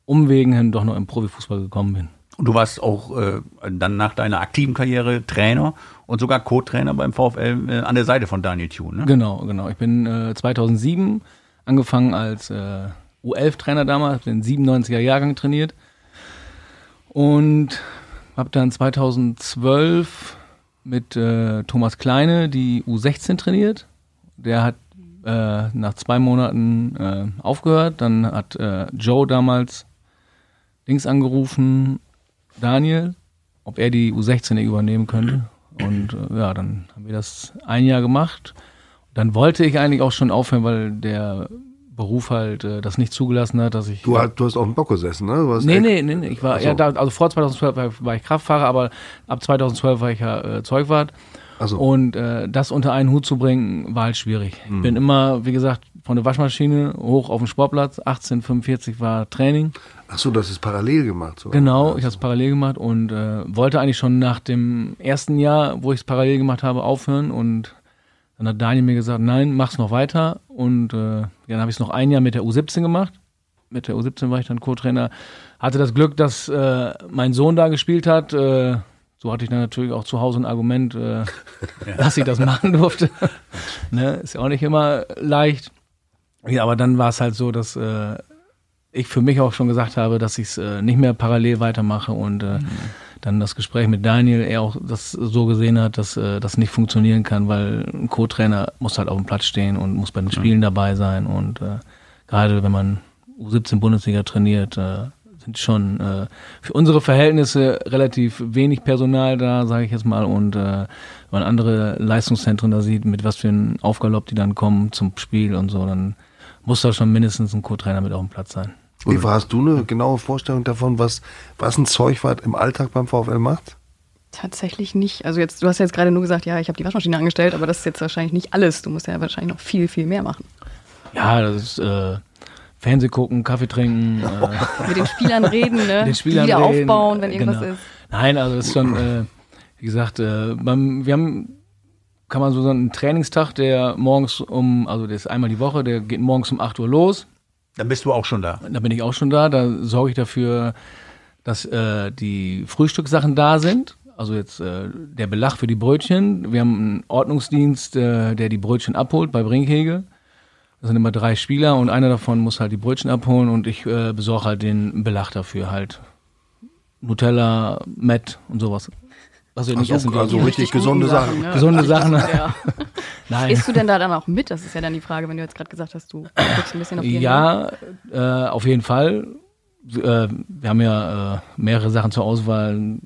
Umwegen hin doch noch im Profifußball gekommen bin. Und du warst auch äh, dann nach deiner aktiven Karriere Trainer und sogar Co-Trainer beim VfL äh, an der Seite von Daniel Thune. Ne? Genau, genau. Ich bin äh, 2007 angefangen als äh, U11-Trainer damals, den 97er Jahrgang trainiert und habe dann 2012 mit äh, Thomas Kleine die U16 trainiert. Der hat äh, nach zwei Monaten äh, aufgehört. Dann hat äh, Joe damals links angerufen, Daniel, ob er die U16 übernehmen könnte. Und äh, ja, dann haben wir das ein Jahr gemacht. Dann wollte ich eigentlich auch schon aufhören, weil der Beruf halt äh, das nicht zugelassen hat, dass ich. Du, hast- du hast auf dem Bock gesessen, ne? Du Nee, nee, nee, nee. Ich war so. ja da, also vor 2012 war, war ich Kraftfahrer, aber ab 2012 war ich ja äh, Zeugwart. So. Und äh, das unter einen Hut zu bringen, war halt schwierig. Hm. Ich bin immer, wie gesagt, von der Waschmaschine hoch auf den Sportplatz. 1845 war Training. Ach so, das ist parallel gemacht. So. Genau, ich habe es parallel gemacht und äh, wollte eigentlich schon nach dem ersten Jahr, wo ich es parallel gemacht habe, aufhören. Und dann hat Daniel mir gesagt, nein, mach's noch weiter. Und äh, dann habe ich es noch ein Jahr mit der U17 gemacht. Mit der U17 war ich dann Co-Trainer. Hatte das Glück, dass äh, mein Sohn da gespielt hat. Äh, so hatte ich dann natürlich auch zu Hause ein Argument, äh, dass ich das machen durfte. ne? Ist ja auch nicht immer leicht. Ja, aber dann war es halt so, dass äh, ich für mich auch schon gesagt habe, dass ich es äh, nicht mehr parallel weitermache und äh, dann das Gespräch mit Daniel, er auch das so gesehen hat, dass äh, das nicht funktionieren kann, weil ein Co-Trainer muss halt auf dem Platz stehen und muss bei den Spielen dabei sein und äh, gerade wenn man U17 Bundesliga trainiert, äh, sind schon äh, für unsere Verhältnisse relativ wenig Personal da, sage ich jetzt mal. Und äh, wenn man andere Leistungszentren da sieht, mit was für einem Aufgalopp die dann kommen zum Spiel und so, dann muss da schon mindestens ein Co-Trainer mit auf dem Platz sein. Eva, hast du eine genaue Vorstellung davon, was, was ein Zeugwart im Alltag beim VfL macht? Tatsächlich nicht. Also jetzt, du hast jetzt gerade nur gesagt, ja, ich habe die Waschmaschine angestellt, aber das ist jetzt wahrscheinlich nicht alles. Du musst ja wahrscheinlich noch viel, viel mehr machen. Ja, das ist äh, Fernseh gucken, Kaffee trinken, äh, Mit den Spielern reden, ne? mit den Spielern die wieder reden. aufbauen, wenn irgendwas Genau. ist. Nein, also das ist schon, äh, wie gesagt, äh, beim, wir haben, kann man so sagen, einen Trainingstag, der morgens um, also der ist einmal die Woche, der geht morgens um 8 Uhr los. Dann bist du auch schon da. Da bin ich auch schon da. Da sorge ich dafür, dass äh, die Frühstückssachen da sind. Also jetzt äh, der Belag für die Brötchen. Wir haben einen Ordnungsdienst, äh, der die Brötchen abholt bei Brinkhegel. Das sind immer drei Spieler und einer davon muss halt die Brötchen abholen und ich äh, besorge halt den Belag dafür halt. Nutella, Met und sowas. Wir Ach nicht so, essen also richtig gesunde guten Sachen. ne? Gesunde Sachen. Ja. Nein. Isst du denn da dann auch mit? Das ist ja dann die Frage, wenn du jetzt gerade gesagt hast, du guckst ein bisschen auf die Ja, äh, auf jeden Fall. Äh, wir haben ja äh, mehrere Sachen zur Auswahl.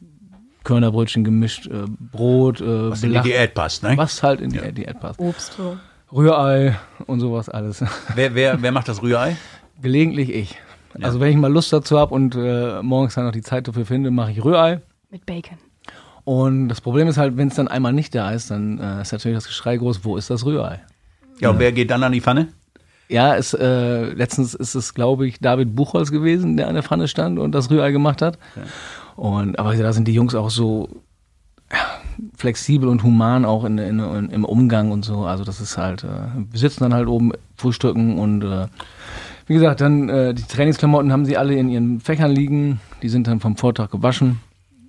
Körnerbrötchen gemischt, äh, Brot, äh, Was in die Diät passt, ne? was halt in die Diät passt. Obst. So. Rührei und sowas alles. Wer, wer, wer macht das Rührei? Gelegentlich ich. Also wenn ich mal Lust dazu habe und äh, morgens dann noch die Zeit dafür finde, mache ich Rührei. Mit Bacon. Und das Problem ist halt, wenn es dann einmal nicht da ist, dann äh, ist natürlich das Geschrei groß, wo ist das Rührei? Ja, und wer geht dann an die Pfanne? Ja, es, äh, letztens ist es, glaube ich, David Buchholz gewesen, der an der Pfanne stand und das Rührei gemacht hat. Und aber da sind die Jungs auch so ja, flexibel und human auch in, in, in, im Umgang und so. Also das ist halt, äh, wir sitzen dann halt oben, frühstücken und äh, wie gesagt, dann äh, die Trainingsklamotten haben sie alle in ihren Fächern liegen. Die sind dann vom Vortag gewaschen.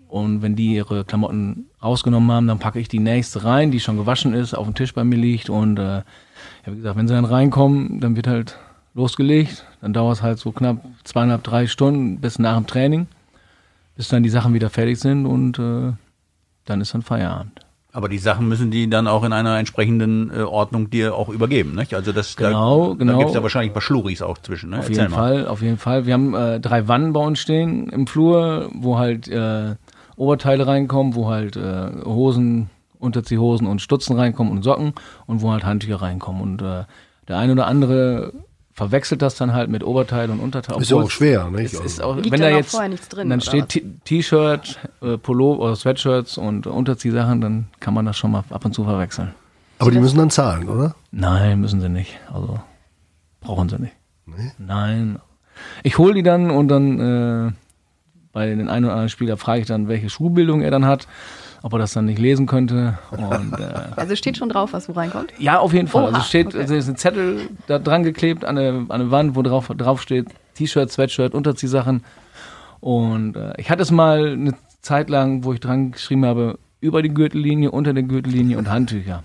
Und wenn die ihre Klamotten rausgenommen haben, dann packe ich die nächste rein, die schon gewaschen ist, auf dem Tisch bei mir liegt. Und äh, ja, wie gesagt, wenn sie dann reinkommen, dann wird halt losgelegt. Dann dauert es halt so knapp zweieinhalb, drei Stunden bis nach dem Training, bis dann die Sachen wieder fertig sind und äh, dann ist dann Feierabend. Aber die Sachen müssen die dann auch in einer entsprechenden äh, Ordnung dir auch übergeben, nicht? Also das Genau, da, genau. Da gibt es ja wahrscheinlich ein paar Schluris auch zwischen, ne? Auf jeden Fall, auf jeden Fall. Wir haben äh, drei Wannen bei uns stehen im Flur, wo halt äh, Oberteile reinkommen, wo halt äh, Hosen, Unterziehhosen und Stutzen reinkommen und Socken und wo halt Handtücher reinkommen. Und äh, der eine oder andere verwechselt das dann halt mit Oberteil und Unterteil. Ist ja auch schwer, nicht? Es ist Also, auch, Liegt wenn dann da jetzt vorher nichts drin, dann steht T-Shirt, äh, Pullover oder Sweatshirts und Unterziehsachen, dann kann man das schon mal ab und zu verwechseln. aber die müssen dann zahlen, oder? Nein, müssen sie nicht. Also brauchen sie nicht. Nee. Nein. Ich hole die dann und dann äh, bei den einen oder anderen Spieler frage ich dann, welche Schulbildung er dann hat, ob er das dann nicht lesen könnte. Und äh, Also steht schon drauf, was wo reinkommt. ja, auf jeden Fall. Oha, also steht, okay. also ist ein Zettel da dran geklebt an eine, an eine Wand, wo drauf, drauf steht T-Shirt, Sweatshirt, Unterziehsachen. Und äh, ich hatte es mal eine Zeit lang, wo ich dran geschrieben habe, über die Gürtellinie, unter der Gürtellinie und Handtücher.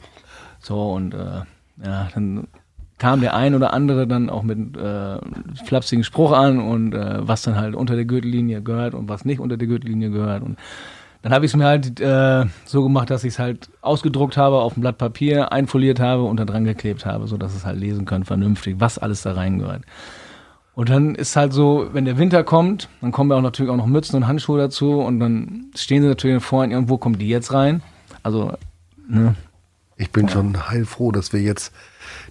So, und äh, ja, dann kam der ein oder andere dann auch mit äh, flapsigen Spruch an und äh, was dann halt unter der Gürtellinie gehört und was nicht unter der Gürtellinie gehört. Und dann habe ich es mir halt äh, so gemacht, dass ich es halt ausgedruckt habe auf ein Blatt Papier, einfoliert habe und da dran geklebt habe, sodass es halt lesen können, vernünftig, was alles da reingehört. Und dann ist halt so, wenn der Winter kommt, dann kommen ja auch natürlich auch noch Mützen und Handschuhe dazu und dann stehen sie natürlich vor und wo kommen die jetzt rein? Also, ne? Ich bin schon heilfroh, dass wir jetzt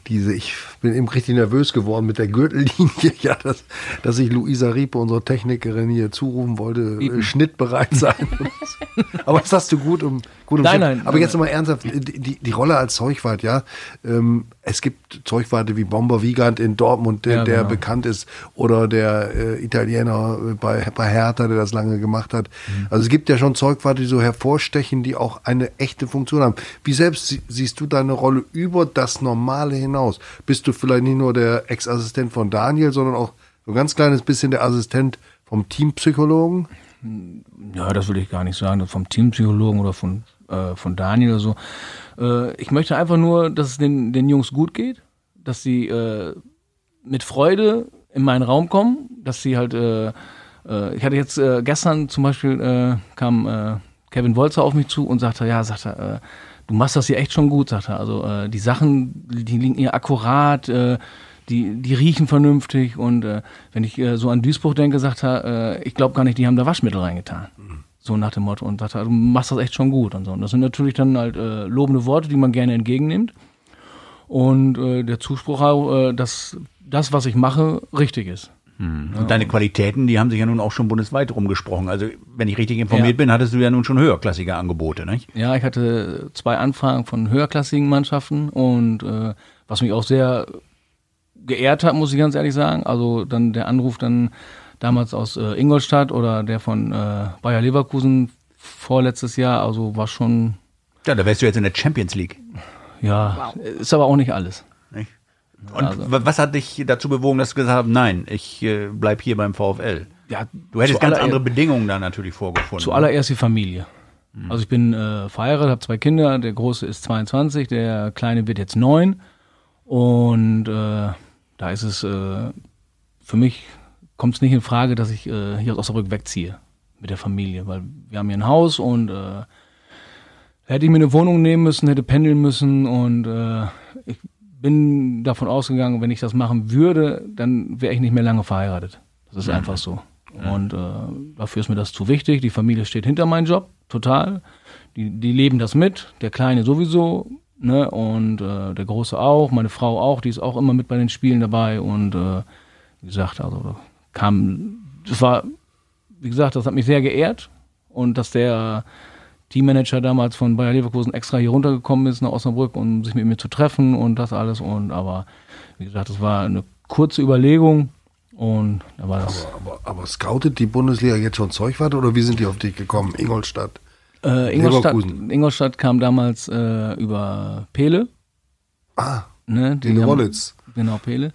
diese, ich bin eben richtig nervös geworden mit der Gürtellinie, ja, dass, dass ich Luisa Riepe, unsere Technikerin, hier zurufen wollte, äh, schnittbereit sein. Aber das hast du gut um gut Nein, umschrieben. nein, Aber nein, jetzt nochmal ernsthaft, die, die, die Rolle als Zeugwart, ja. Ähm, es gibt Zeugwarte wie Bomber Wiegand in Dortmund, der, Ja, der genau. bekannt ist, oder der äh, Italiener bei, bei Hertha, der das lange gemacht hat. Mhm. Also es gibt ja schon Zeugwarte, die so hervorstechen, die auch eine echte Funktion haben. Wie selbst sie- siehst du deine Rolle über das Normale hinaus? Bist du vielleicht nicht nur der Ex-Assistent von Daniel, sondern auch so ein ganz kleines bisschen der Assistent vom Teampsychologen? Ja, das will ich gar nicht sagen, vom Teampsychologen oder von, äh, von Daniel oder so. Äh, ich möchte einfach nur, dass es den, den Jungs gut geht, dass sie äh, mit Freude in meinen Raum kommen, dass sie halt, äh, äh, ich hatte jetzt äh, gestern zum Beispiel, kam Kevin Wolzer auf mich zu und sagte, ja, sagt er, äh, du machst das hier echt schon gut, sagt er. Also äh, die Sachen, die liegen hier akkurat, äh, die, die riechen vernünftig und äh, wenn ich äh, so an Duisburg denke, sagt er, äh, ich glaube gar nicht, die haben da Waschmittel reingetan. So nach dem Motto und sagt er, du machst das echt schon gut und so. Und das sind natürlich dann halt äh, lobende Worte, die man gerne entgegennimmt. Und der Zuspruch, auch, dass das, was ich mache, richtig ist. Und deine Qualitäten, die haben sich ja nun auch schon bundesweit rumgesprochen. Also, wenn ich richtig informiert Ja. bin, hattest du ja nun schon höherklassige Angebote, nicht? Ja, ich hatte zwei Anfragen von höherklassigen Mannschaften und äh, was mich auch sehr geehrt hat, muss ich ganz ehrlich sagen. Also dann der Anruf dann damals aus äh, Ingolstadt oder der von äh, Bayer Leverkusen vorletztes Jahr, also war schon, Ja, da wärst du jetzt in der Champions League. ja, ist aber auch nicht alles. Und Also- wa- was hat dich dazu bewogen, dass du gesagt hast, nein, ich äh, bleib hier beim VfL? Ja, Du hättest ganz andere Bedingungen da natürlich vorgefunden. Zuallererst die Familie. Also ich bin äh, verheiratet, habe zwei Kinder. Der große ist 22, der kleine wird jetzt neun. Und äh, da ist es äh, für mich kommt es nicht in Frage, dass ich äh, hier aus Osnabrück wegziehe mit der Familie, weil wir haben hier ein Haus und äh, hätte ich mir eine Wohnung nehmen müssen, hätte pendeln müssen und äh, ich bin davon ausgegangen, wenn ich das machen würde, dann wäre ich nicht mehr lange verheiratet. Das ist einfach so. Und äh, dafür ist mir das zu wichtig. Die Familie steht hinter meinem Job, total. Die, die leben das mit, der Kleine sowieso, ne? Und äh, der Große auch, meine Frau auch, die ist auch immer mit bei den Spielen dabei. Und äh, wie gesagt, also kam, das war, wie gesagt, das hat mich sehr geehrt. Und dass der Teammanager damals von Bayer Leverkusen extra hier runtergekommen ist nach Osnabrück, um sich mit mir zu treffen und das alles. Und aber wie gesagt, das war eine kurze Überlegung und da war das. Aber, aber, aber scoutet die Bundesliga jetzt schon Zeugwart oder wie sind die auf dich gekommen? Ingolstadt. Äh, Ingolstadt, Leverkusen. Ingolstadt kam damals äh, über Pele. Ah, Ne, die in Wollitz. Genau, Pele.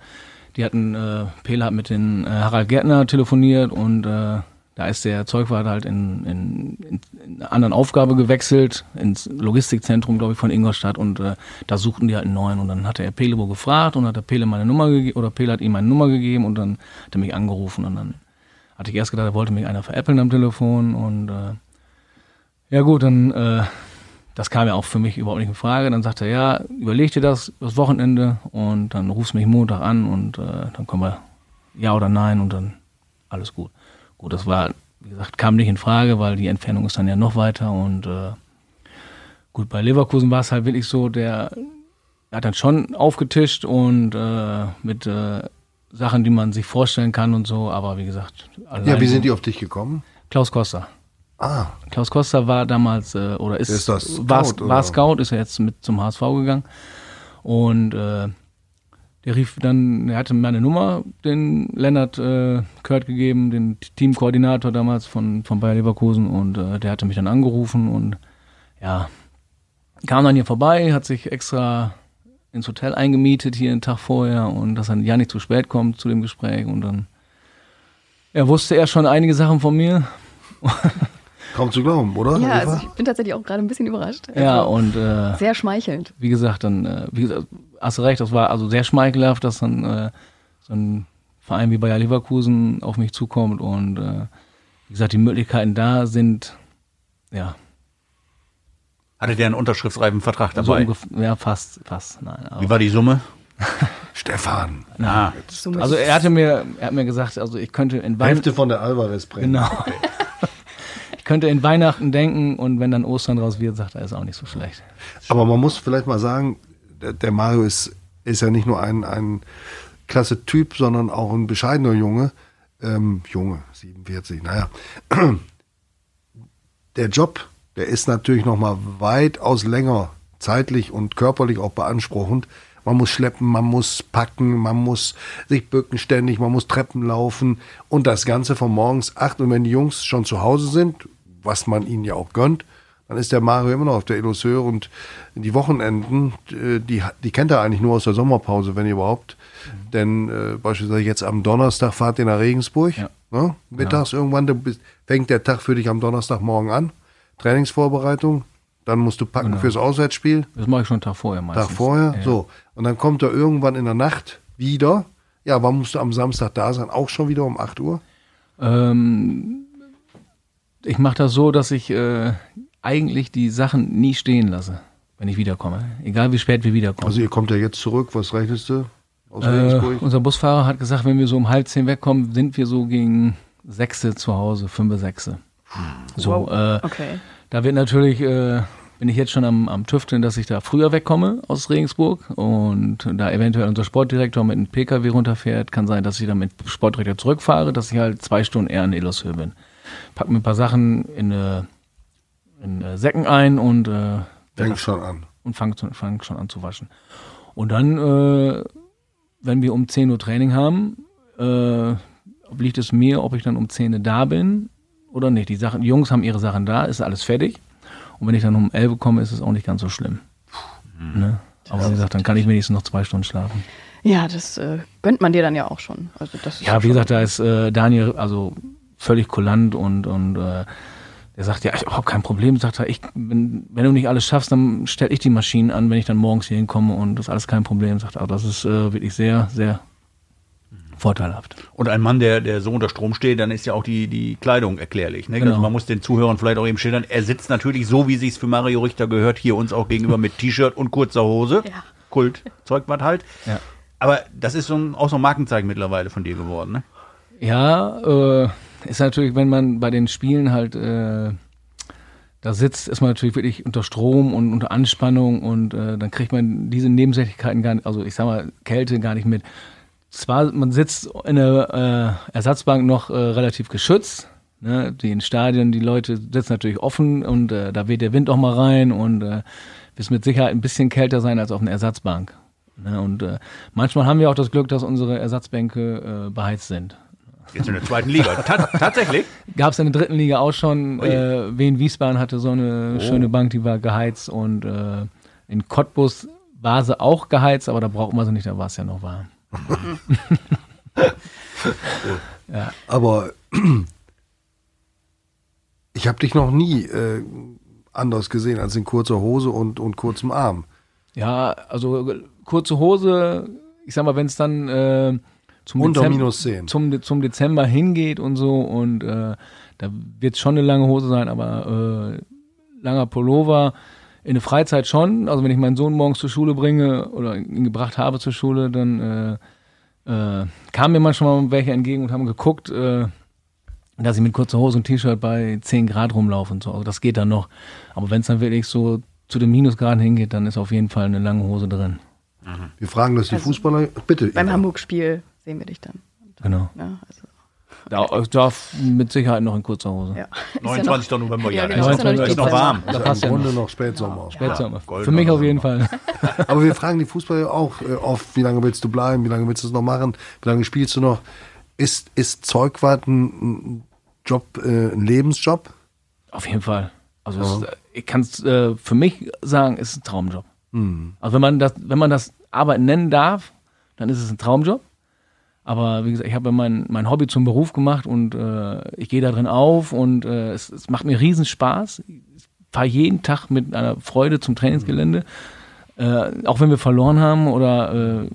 Die hatten, äh, Pele hat mit den äh, Harald Gärtner telefoniert und äh, da ist der Zeugwart halt in, in, in, in eine andere Aufgabe gewechselt, ins Logistikzentrum, glaube ich, von Ingolstadt und äh, da suchten die halt einen neuen und dann hatte er Pele wohl gefragt und hat der Pele meine Nummer gegeben oder Pele hat ihm meine Nummer gegeben und dann hat er mich angerufen und dann hatte ich erst gedacht, er wollte mich einer veräppeln am Telefon und äh, ja gut, dann äh, das kam ja auch für mich überhaupt nicht in Frage. Dann sagte er, ja, überleg dir das das Wochenende und dann rufst mich Montag an und äh, dann können wir ja oder nein und dann alles gut. Gut, das war, wie gesagt, kam nicht in Frage, weil die Entfernung ist dann ja noch weiter und äh, gut, bei Leverkusen war es halt wirklich so, der hat dann schon aufgetischt und äh, mit äh, Sachen, die man sich vorstellen kann und so, aber wie gesagt, Ja, wie sind die auf dich gekommen? Klaus Costa. Ah, Klaus Costa war damals äh, oder ist, Ist das Scout, war, oder? war Scout, ist er jetzt mit zum HSV gegangen und äh, der rief dann, er hatte meine Nummer, den Lennart äh, Kurt gegeben, den Teamkoordinator damals von, von Bayer Leverkusen und äh, der hatte mich dann angerufen und ja, kam dann hier vorbei, hat sich extra ins Hotel eingemietet hier einen Tag vorher und dass er ja nicht zu spät kommt zu dem Gespräch und dann er wusste er schon einige Sachen von mir kaum zu glauben, oder? Ja, also ich bin tatsächlich auch gerade ein bisschen überrascht. Ja, Also, und äh, sehr schmeichelnd. wie gesagt, dann, äh, wie gesagt, hast du recht, das war also sehr schmeichelhaft, dass dann äh, so ein Verein wie Bayer Leverkusen auf mich zukommt und äh, wie gesagt, die Möglichkeiten da sind, ja, Hatte der einen unterschriftsreifen Vertrag so dabei? ungefähr, ja, fast, fast, nein. aber- Wie war die Summe? Stefan. Na, So mit- also er hatte mir, er hat mir gesagt, also ich könnte in Hälfte Weihnachten, von der Alvarez-Prämie. genau, ich könnte in Weihnachten denken und wenn dann Ostern draus wird, sagt er, ist auch nicht so schlecht. Aber man muss vielleicht mal sagen, der, der Mario ist, ist ja nicht nur ein, ein klasse Typ, sondern auch ein bescheidener Junge. Ähm, Junge, 47, naja. Der Job, der ist natürlich noch mal weitaus länger zeitlich und körperlich auch beanspruchend. Man muss schleppen, man muss packen, man muss sich bücken ständig, man muss Treppen laufen und das Ganze von morgens acht. Und wenn die Jungs schon zu Hause sind, was man ihnen ja auch gönnt, dann ist der Mario immer noch auf der Illusseur und die Wochenenden, äh, die, die kennt er eigentlich nur aus der Sommerpause, wenn überhaupt. Denn äh, beispielsweise jetzt am Donnerstag fahrt ihr nach Regensburg, Ja. ne? mittags irgendwann, dann bist- fängt der Tag für dich am Donnerstagmorgen an. Trainingsvorbereitung, dann musst du packen fürs Auswärtsspiel, Das mache ich schon einen Tag vorher meistens. Tag vorher, Ja. so. Und dann kommt er irgendwann in der Nacht wieder. Ja, wann musst du am Samstag da sein? Auch schon wieder um 8 Uhr? Ähm, ich mache das so, dass ich äh, eigentlich die Sachen nie stehen lasse, wenn ich wiederkomme. Egal wie spät wir wiederkommen. Also ihr kommt ja jetzt zurück, was rechnest du? Aus äh, Regensburg? unser Busfahrer hat gesagt, wenn wir so um halb zehn wegkommen, sind wir so gegen sechse zu Hause, fünfe, sechse. So, äh, Okay. da wird natürlich, äh, bin ich jetzt schon am, am Tüfteln, dass ich da früher wegkomme aus Regensburg und da eventuell unser Sportdirektor mit einem PKW runterfährt, kann sein, dass ich dann mit Sportdirektor zurückfahre, dass ich halt zwei Stunden eher in Illershöhe bin. Pack mir ein paar Sachen in, äh, in äh, Säcken ein und, äh, Fängt schon an. und fange fang schon an zu waschen. Und dann, äh, wenn wir um 10 Uhr Training haben, äh, obliegt es mir, ob ich dann um 10 Uhr da bin oder nicht. Die Sachen, die Jungs haben ihre Sachen da, ist alles fertig. Und wenn ich dann um 11 Uhr komme, ist es auch nicht ganz so schlimm. Ne? Aber wie gesagt, dann kann ich wenigstens noch zwei Stunden schlafen. Ja, das äh, gönnt man dir dann ja auch schon. Also das Ja, wie schon- gesagt, da ist äh, Daniel also völlig kulant und, und äh, der sagt, ja, ich habe kein Problem, sagt er, ich, wenn, wenn du nicht alles schaffst, dann stelle ich die Maschinen an, wenn ich dann morgens hier hinkomme und das ist alles kein Problem, sagt er. Also das ist äh, wirklich sehr, sehr vorteilhaft. Und ein Mann, der, der so unter Strom steht, dann ist ja auch die, die Kleidung erklärlich. Ne? Genau. Also man muss den Zuhörern vielleicht auch eben schildern, er sitzt natürlich so, wie sich's für Mario Richter gehört, hier uns auch gegenüber mit T-Shirt und kurzer Hose. Ja. Kult, Zeugwart halt. Ja. Aber das ist so ein, auch so ein Markenzeichen mittlerweile von dir geworden, ne? Ja, äh, ist natürlich, wenn man bei den Spielen halt äh, da sitzt, ist man natürlich wirklich unter Strom und unter Anspannung und äh, dann kriegt man diese Nebensächlichkeiten gar nicht, also ich sag mal, Kälte gar nicht mit. Zwar, man sitzt in der äh, Ersatzbank noch äh, relativ geschützt, ne? die in Stadien, die Leute sitzen natürlich offen und äh, da weht der Wind auch mal rein und äh, wird mit Sicherheit ein bisschen kälter sein als auf einer Ersatzbank. Ne? Und manchmal haben wir auch das Glück, dass unsere Ersatzbänke beheizt sind. Jetzt in der zweiten Liga. Ta tatsächlich? Gab es in der dritten Liga auch schon. Äh, Wien Wiesbaden hatte so eine Oh. schöne Bank, die war geheizt und äh, in Cottbus war sie auch geheizt, aber da braucht man sie nicht, da war es ja noch warm. Aber ich habe dich noch nie äh, anders gesehen als in kurzer Hose und, und kurzem Arm. Ja, also kurze Hose, ich sag mal, wenn es dann äh, zum, Unter Dezem- minus 10. zum, zum Dezember hingeht und so und äh, da wird schon eine lange Hose sein, aber äh, langer Pullover in der Freizeit schon. Also wenn ich meinen Sohn morgens zur Schule bringe oder ihn gebracht habe zur Schule, dann äh, äh, kamen mir manchmal mal welche entgegen und haben geguckt, äh, dass ich mit kurzer Hose und T-Shirt bei 10 Grad rumlaufe und so. Also das geht dann noch. Aber wenn es dann wirklich so zu den Minusgraden hingeht, dann ist auf jeden Fall eine lange Hose drin. Wir fragen das die Also, Fußballer. Bitte. Beim. Hamburg-Spiel sehen wir dich dann. Genau. Ne? Also, Da, da mit Sicherheit noch in kurzer Hose. ja. 29. November, ja. Ja, genau, ist ist ja noch ist noch warm. Da passt Im ja Grunde noch. Spätsommer. Spätsommer. goldener Für mich auf jeden Fall. Aber wir fragen die Fußballer auch äh, oft, wie lange willst du bleiben, wie lange willst du es noch machen, wie lange spielst du noch? Ist, ist Zeugwart ein, Job, äh, ein Lebensjob? Auf jeden Fall. Also es, äh, ich kann es äh, für mich sagen, es ist ein Traumjob. Also wenn man das, wenn man das Arbeiten nennen darf, dann ist es ein Traumjob. Aber wie gesagt, ich habe mein, mein Hobby zum Beruf gemacht und äh, ich gehe da drin auf und äh, es, es macht mir riesen Spaß. Ich fahre jeden Tag mit einer Freude zum Trainingsgelände. Äh, auch wenn wir verloren haben oder äh,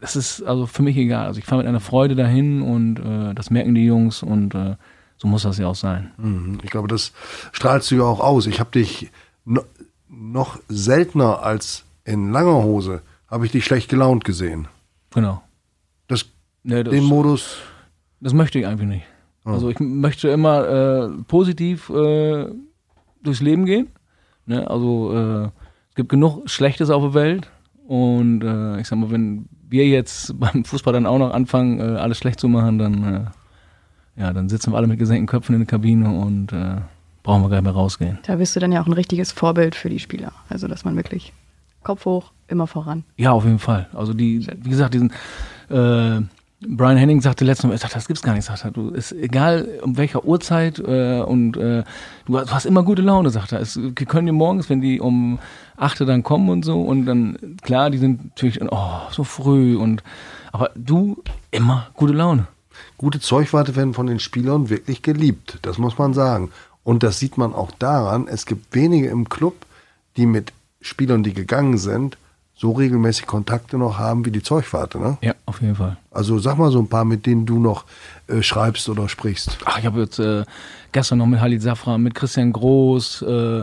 das ist also für mich egal. Also ich fahre mit einer Freude dahin und äh, das merken die Jungs und äh, so muss das ja auch sein. Mhm. Ich glaube, das strahlst du ja auch aus. Ich habe dich no, noch seltener als in langer Hose, habe ich dich schlecht gelaunt gesehen. Genau. Das, Nee, das, den Modus, das möchte ich eigentlich nicht. Also ich möchte immer äh, positiv äh, durchs Leben gehen. Ne? Also äh, es gibt genug Schlechtes auf der Welt. Und äh, ich sag mal, wenn wir jetzt beim Fußball dann auch noch anfangen, äh, alles schlecht zu machen, dann, äh, ja, dann sitzen wir alle mit gesenkten Köpfen in der Kabine und äh, brauchen wir gar nicht mehr rausgehen. Da bist du dann ja auch ein richtiges Vorbild für die Spieler. Also, dass man wirklich Kopf hoch, immer voran. Ja, auf jeden Fall. Also die, wie gesagt, diesen äh, Brian Henning sagte letztes Mal, er sagt, das gibt's gar nicht, sagt er. Du ist egal um welcher Uhrzeit äh, und äh, du, hast- du hast immer gute Laune, sagt er. Es, wir können die morgens, wenn die um 8 Uhr dann kommen und so und dann klar, die sind natürlich oh, so früh und aber du immer gute Laune. gute Zeugwarte werden von den Spielern wirklich geliebt. Das muss man sagen. Und das sieht man auch daran, es gibt wenige im Club, die mit Spielern, die gegangen sind, so regelmäßig Kontakte noch haben wie die Zeugwarte. Ne? Ja, auf jeden Fall. Also sag mal so ein paar, mit denen du noch äh, schreibst oder sprichst. Ach, ich habe jetzt äh, gestern noch mit Halid Safra, mit Christian Groß, äh,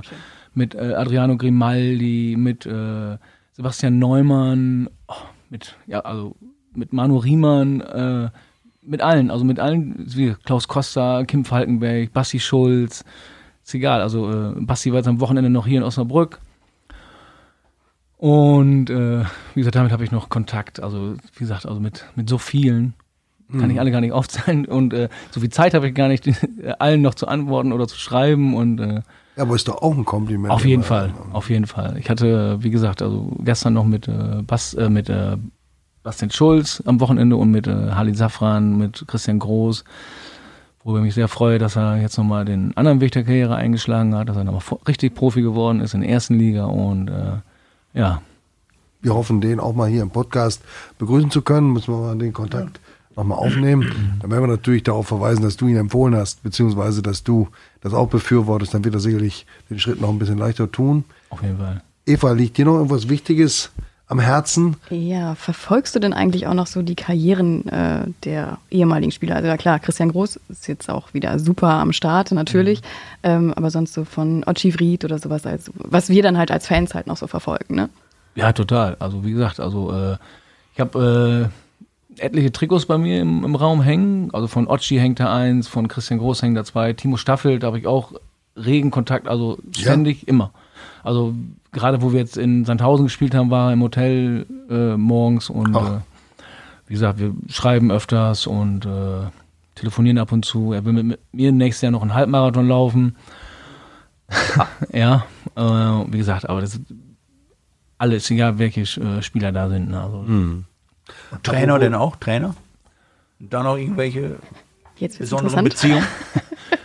mit äh, Adriano Grimaldi, mit äh, Sebastian Neumann, oh, mit ja also mit Manu Riemann, äh, mit allen, also mit allen, wie Klaus Costa, Kim Falkenberg, Basti Schulz, ist egal. Also äh, Basti war jetzt am Wochenende noch hier in Osnabrück. Und äh, wie gesagt, damit habe ich noch Kontakt. Also, wie gesagt, also mit, mit so vielen kann ich alle gar nicht aufzählen. Und äh, so viel Zeit habe ich gar nicht, allen noch zu antworten oder zu schreiben. Und äh, Ja, aber ist doch auch ein Kompliment. auf jeden. Fall, auf jeden Fall. Ich hatte, wie gesagt, also gestern noch mit äh, Bas, äh, mit äh, Bastian Schulz am Wochenende und mit äh, Halid Safran, mit Christian Groß, worüber ich mich sehr freue, dass er jetzt nochmal den anderen Weg der Karriere eingeschlagen hat, dass er nochmal richtig Profi geworden ist in der ersten Liga und äh, ja, Wir hoffen, den auch mal hier im Podcast begrüßen zu können. Müssen wir mal den Kontakt nochmal aufnehmen. Dann werden wir natürlich darauf verweisen, dass du ihn empfohlen hast, beziehungsweise dass du das auch befürwortest. Dann wird er sicherlich den Schritt noch ein bisschen leichter tun. auf jeden Fall. Eva, liegt dir noch irgendwas Wichtiges am Herzen? Ja, verfolgst du denn eigentlich auch noch so die Karrieren äh, der ehemaligen Spieler? Also ja klar, Christian Groß ist jetzt auch wieder super am Start, natürlich. Ähm, aber sonst so von Ochi Vried oder sowas, als, was wir dann halt als Fans halt noch so verfolgen, ne? Ja, total. Also wie gesagt, also äh, ich habe äh, etliche Trikots bei mir im, im Raum hängen. Also von Otschi hängt da eins, von Christian Groß hängt da zwei, Timo Staffel, da habe ich auch regen Kontakt, also ständig immer. Also gerade wo wir jetzt in Sandhausen gespielt haben, war er im Hotel äh, morgens und äh, wie gesagt, wir schreiben öfters und äh, telefonieren ab und zu. Er will mit, mit mir nächstes Jahr noch einen Halbmarathon laufen. ja, äh, wie gesagt, aber das ist alles, egal welche äh, Spieler da sind. ne, Also, Trainer denn auch? Trainer? Und da noch irgendwelche interessant. Beziehungen?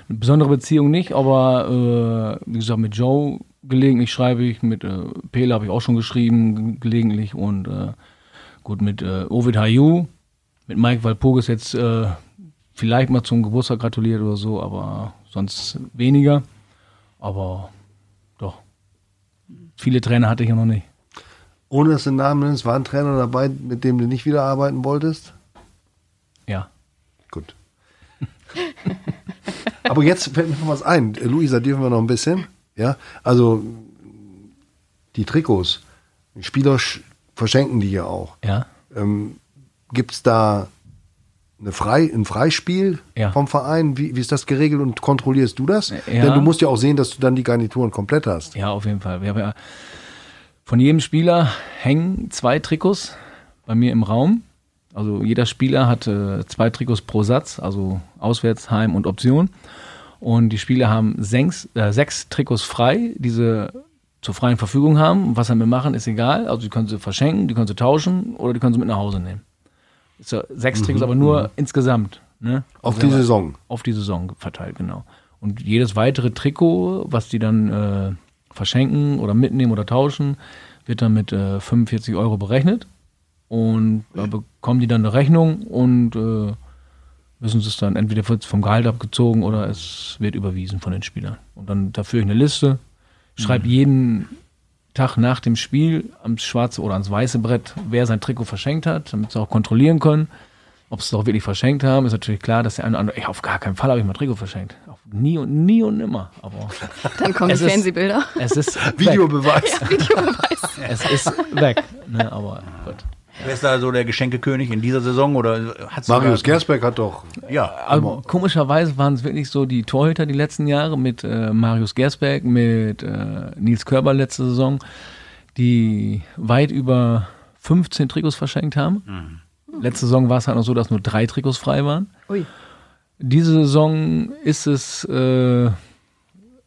Eine besondere Beziehung nicht, aber äh, wie gesagt, mit Joe gelegentlich schreibe ich, mit äh, Pele habe ich auch schon geschrieben, ge- gelegentlich und äh, gut mit äh, Ovid Hayu, mit Mike Walpurgis jetzt äh, vielleicht mal zum Geburtstag gratuliert oder so, aber sonst weniger. Aber doch. Viele Trainer hatte ich ja noch nicht. Ohne dass du den Namen nennst, war ein Trainer dabei, mit dem du nicht wieder arbeiten wolltest? Ja. Gut. Aber jetzt fällt mir noch was ein. Luisa, dürfen wir noch ein bisschen? Ja, also die Trikots, die Spieler sch- verschenken die ja auch. Ja. Ähm, Gibt es da eine Frei, ein Freispiel Ja. vom Verein? Wie, wie ist das geregelt und kontrollierst du das? Ja. Denn du musst ja auch sehen, dass du dann die Garnituren komplett hast. Ja, auf jeden Fall. Wir haben ja von jedem Spieler hängen zwei Trikots bei mir im Raum. Also jeder Spieler hat äh, zwei Trikots pro Satz, also Auswärts, Heim und Option. Und die Spieler haben sechs, äh, sechs Trikots frei, die sie zur freien Verfügung haben. Und was sie damit machen, ist egal. Also die können sie verschenken, die können sie tauschen oder die können sie mit nach Hause nehmen. Ja sechs Trikots, aber nur insgesamt. Ne? Auf Also die Saison. auf die Saison verteilt, genau. Und jedes weitere Trikot, was die dann äh, verschenken oder mitnehmen oder tauschen, wird dann mit äh, 45 Euro berechnet. Und da bekommen die dann eine Rechnung und äh, müssen sie es dann entweder wird es vom Gehalt abgezogen oder es wird überwiesen von den Spielern. Und dann dafür ich eine Liste, schreibe jeden Tag nach dem Spiel ans schwarze oder ans weiße Brett, wer sein Trikot verschenkt hat, damit sie auch kontrollieren können, ob sie es auch wirklich verschenkt haben. Ist natürlich klar, dass der eine oder andere, ey, auf gar keinen Fall habe ich mein Trikot verschenkt. Auf nie und nie und nimmer. Aber Dann kommen die Fernsehbilder. es ist weg. Videobeweis. Es ist weg. Ne, aber gut. Wer ist da so der Geschenkekönig in dieser Saison? Oder Marius Gersbeck hat doch. Ja, Aber komischerweise waren es wirklich so die Torhüter die letzten Jahre mit äh, Marius Gersbeck, mit äh, Nils Körber letzte Saison, die weit über 15 Trikots verschenkt haben. Letzte Saison war es halt noch so, dass nur drei Trikots frei waren. Ui. Diese Saison ist es, äh,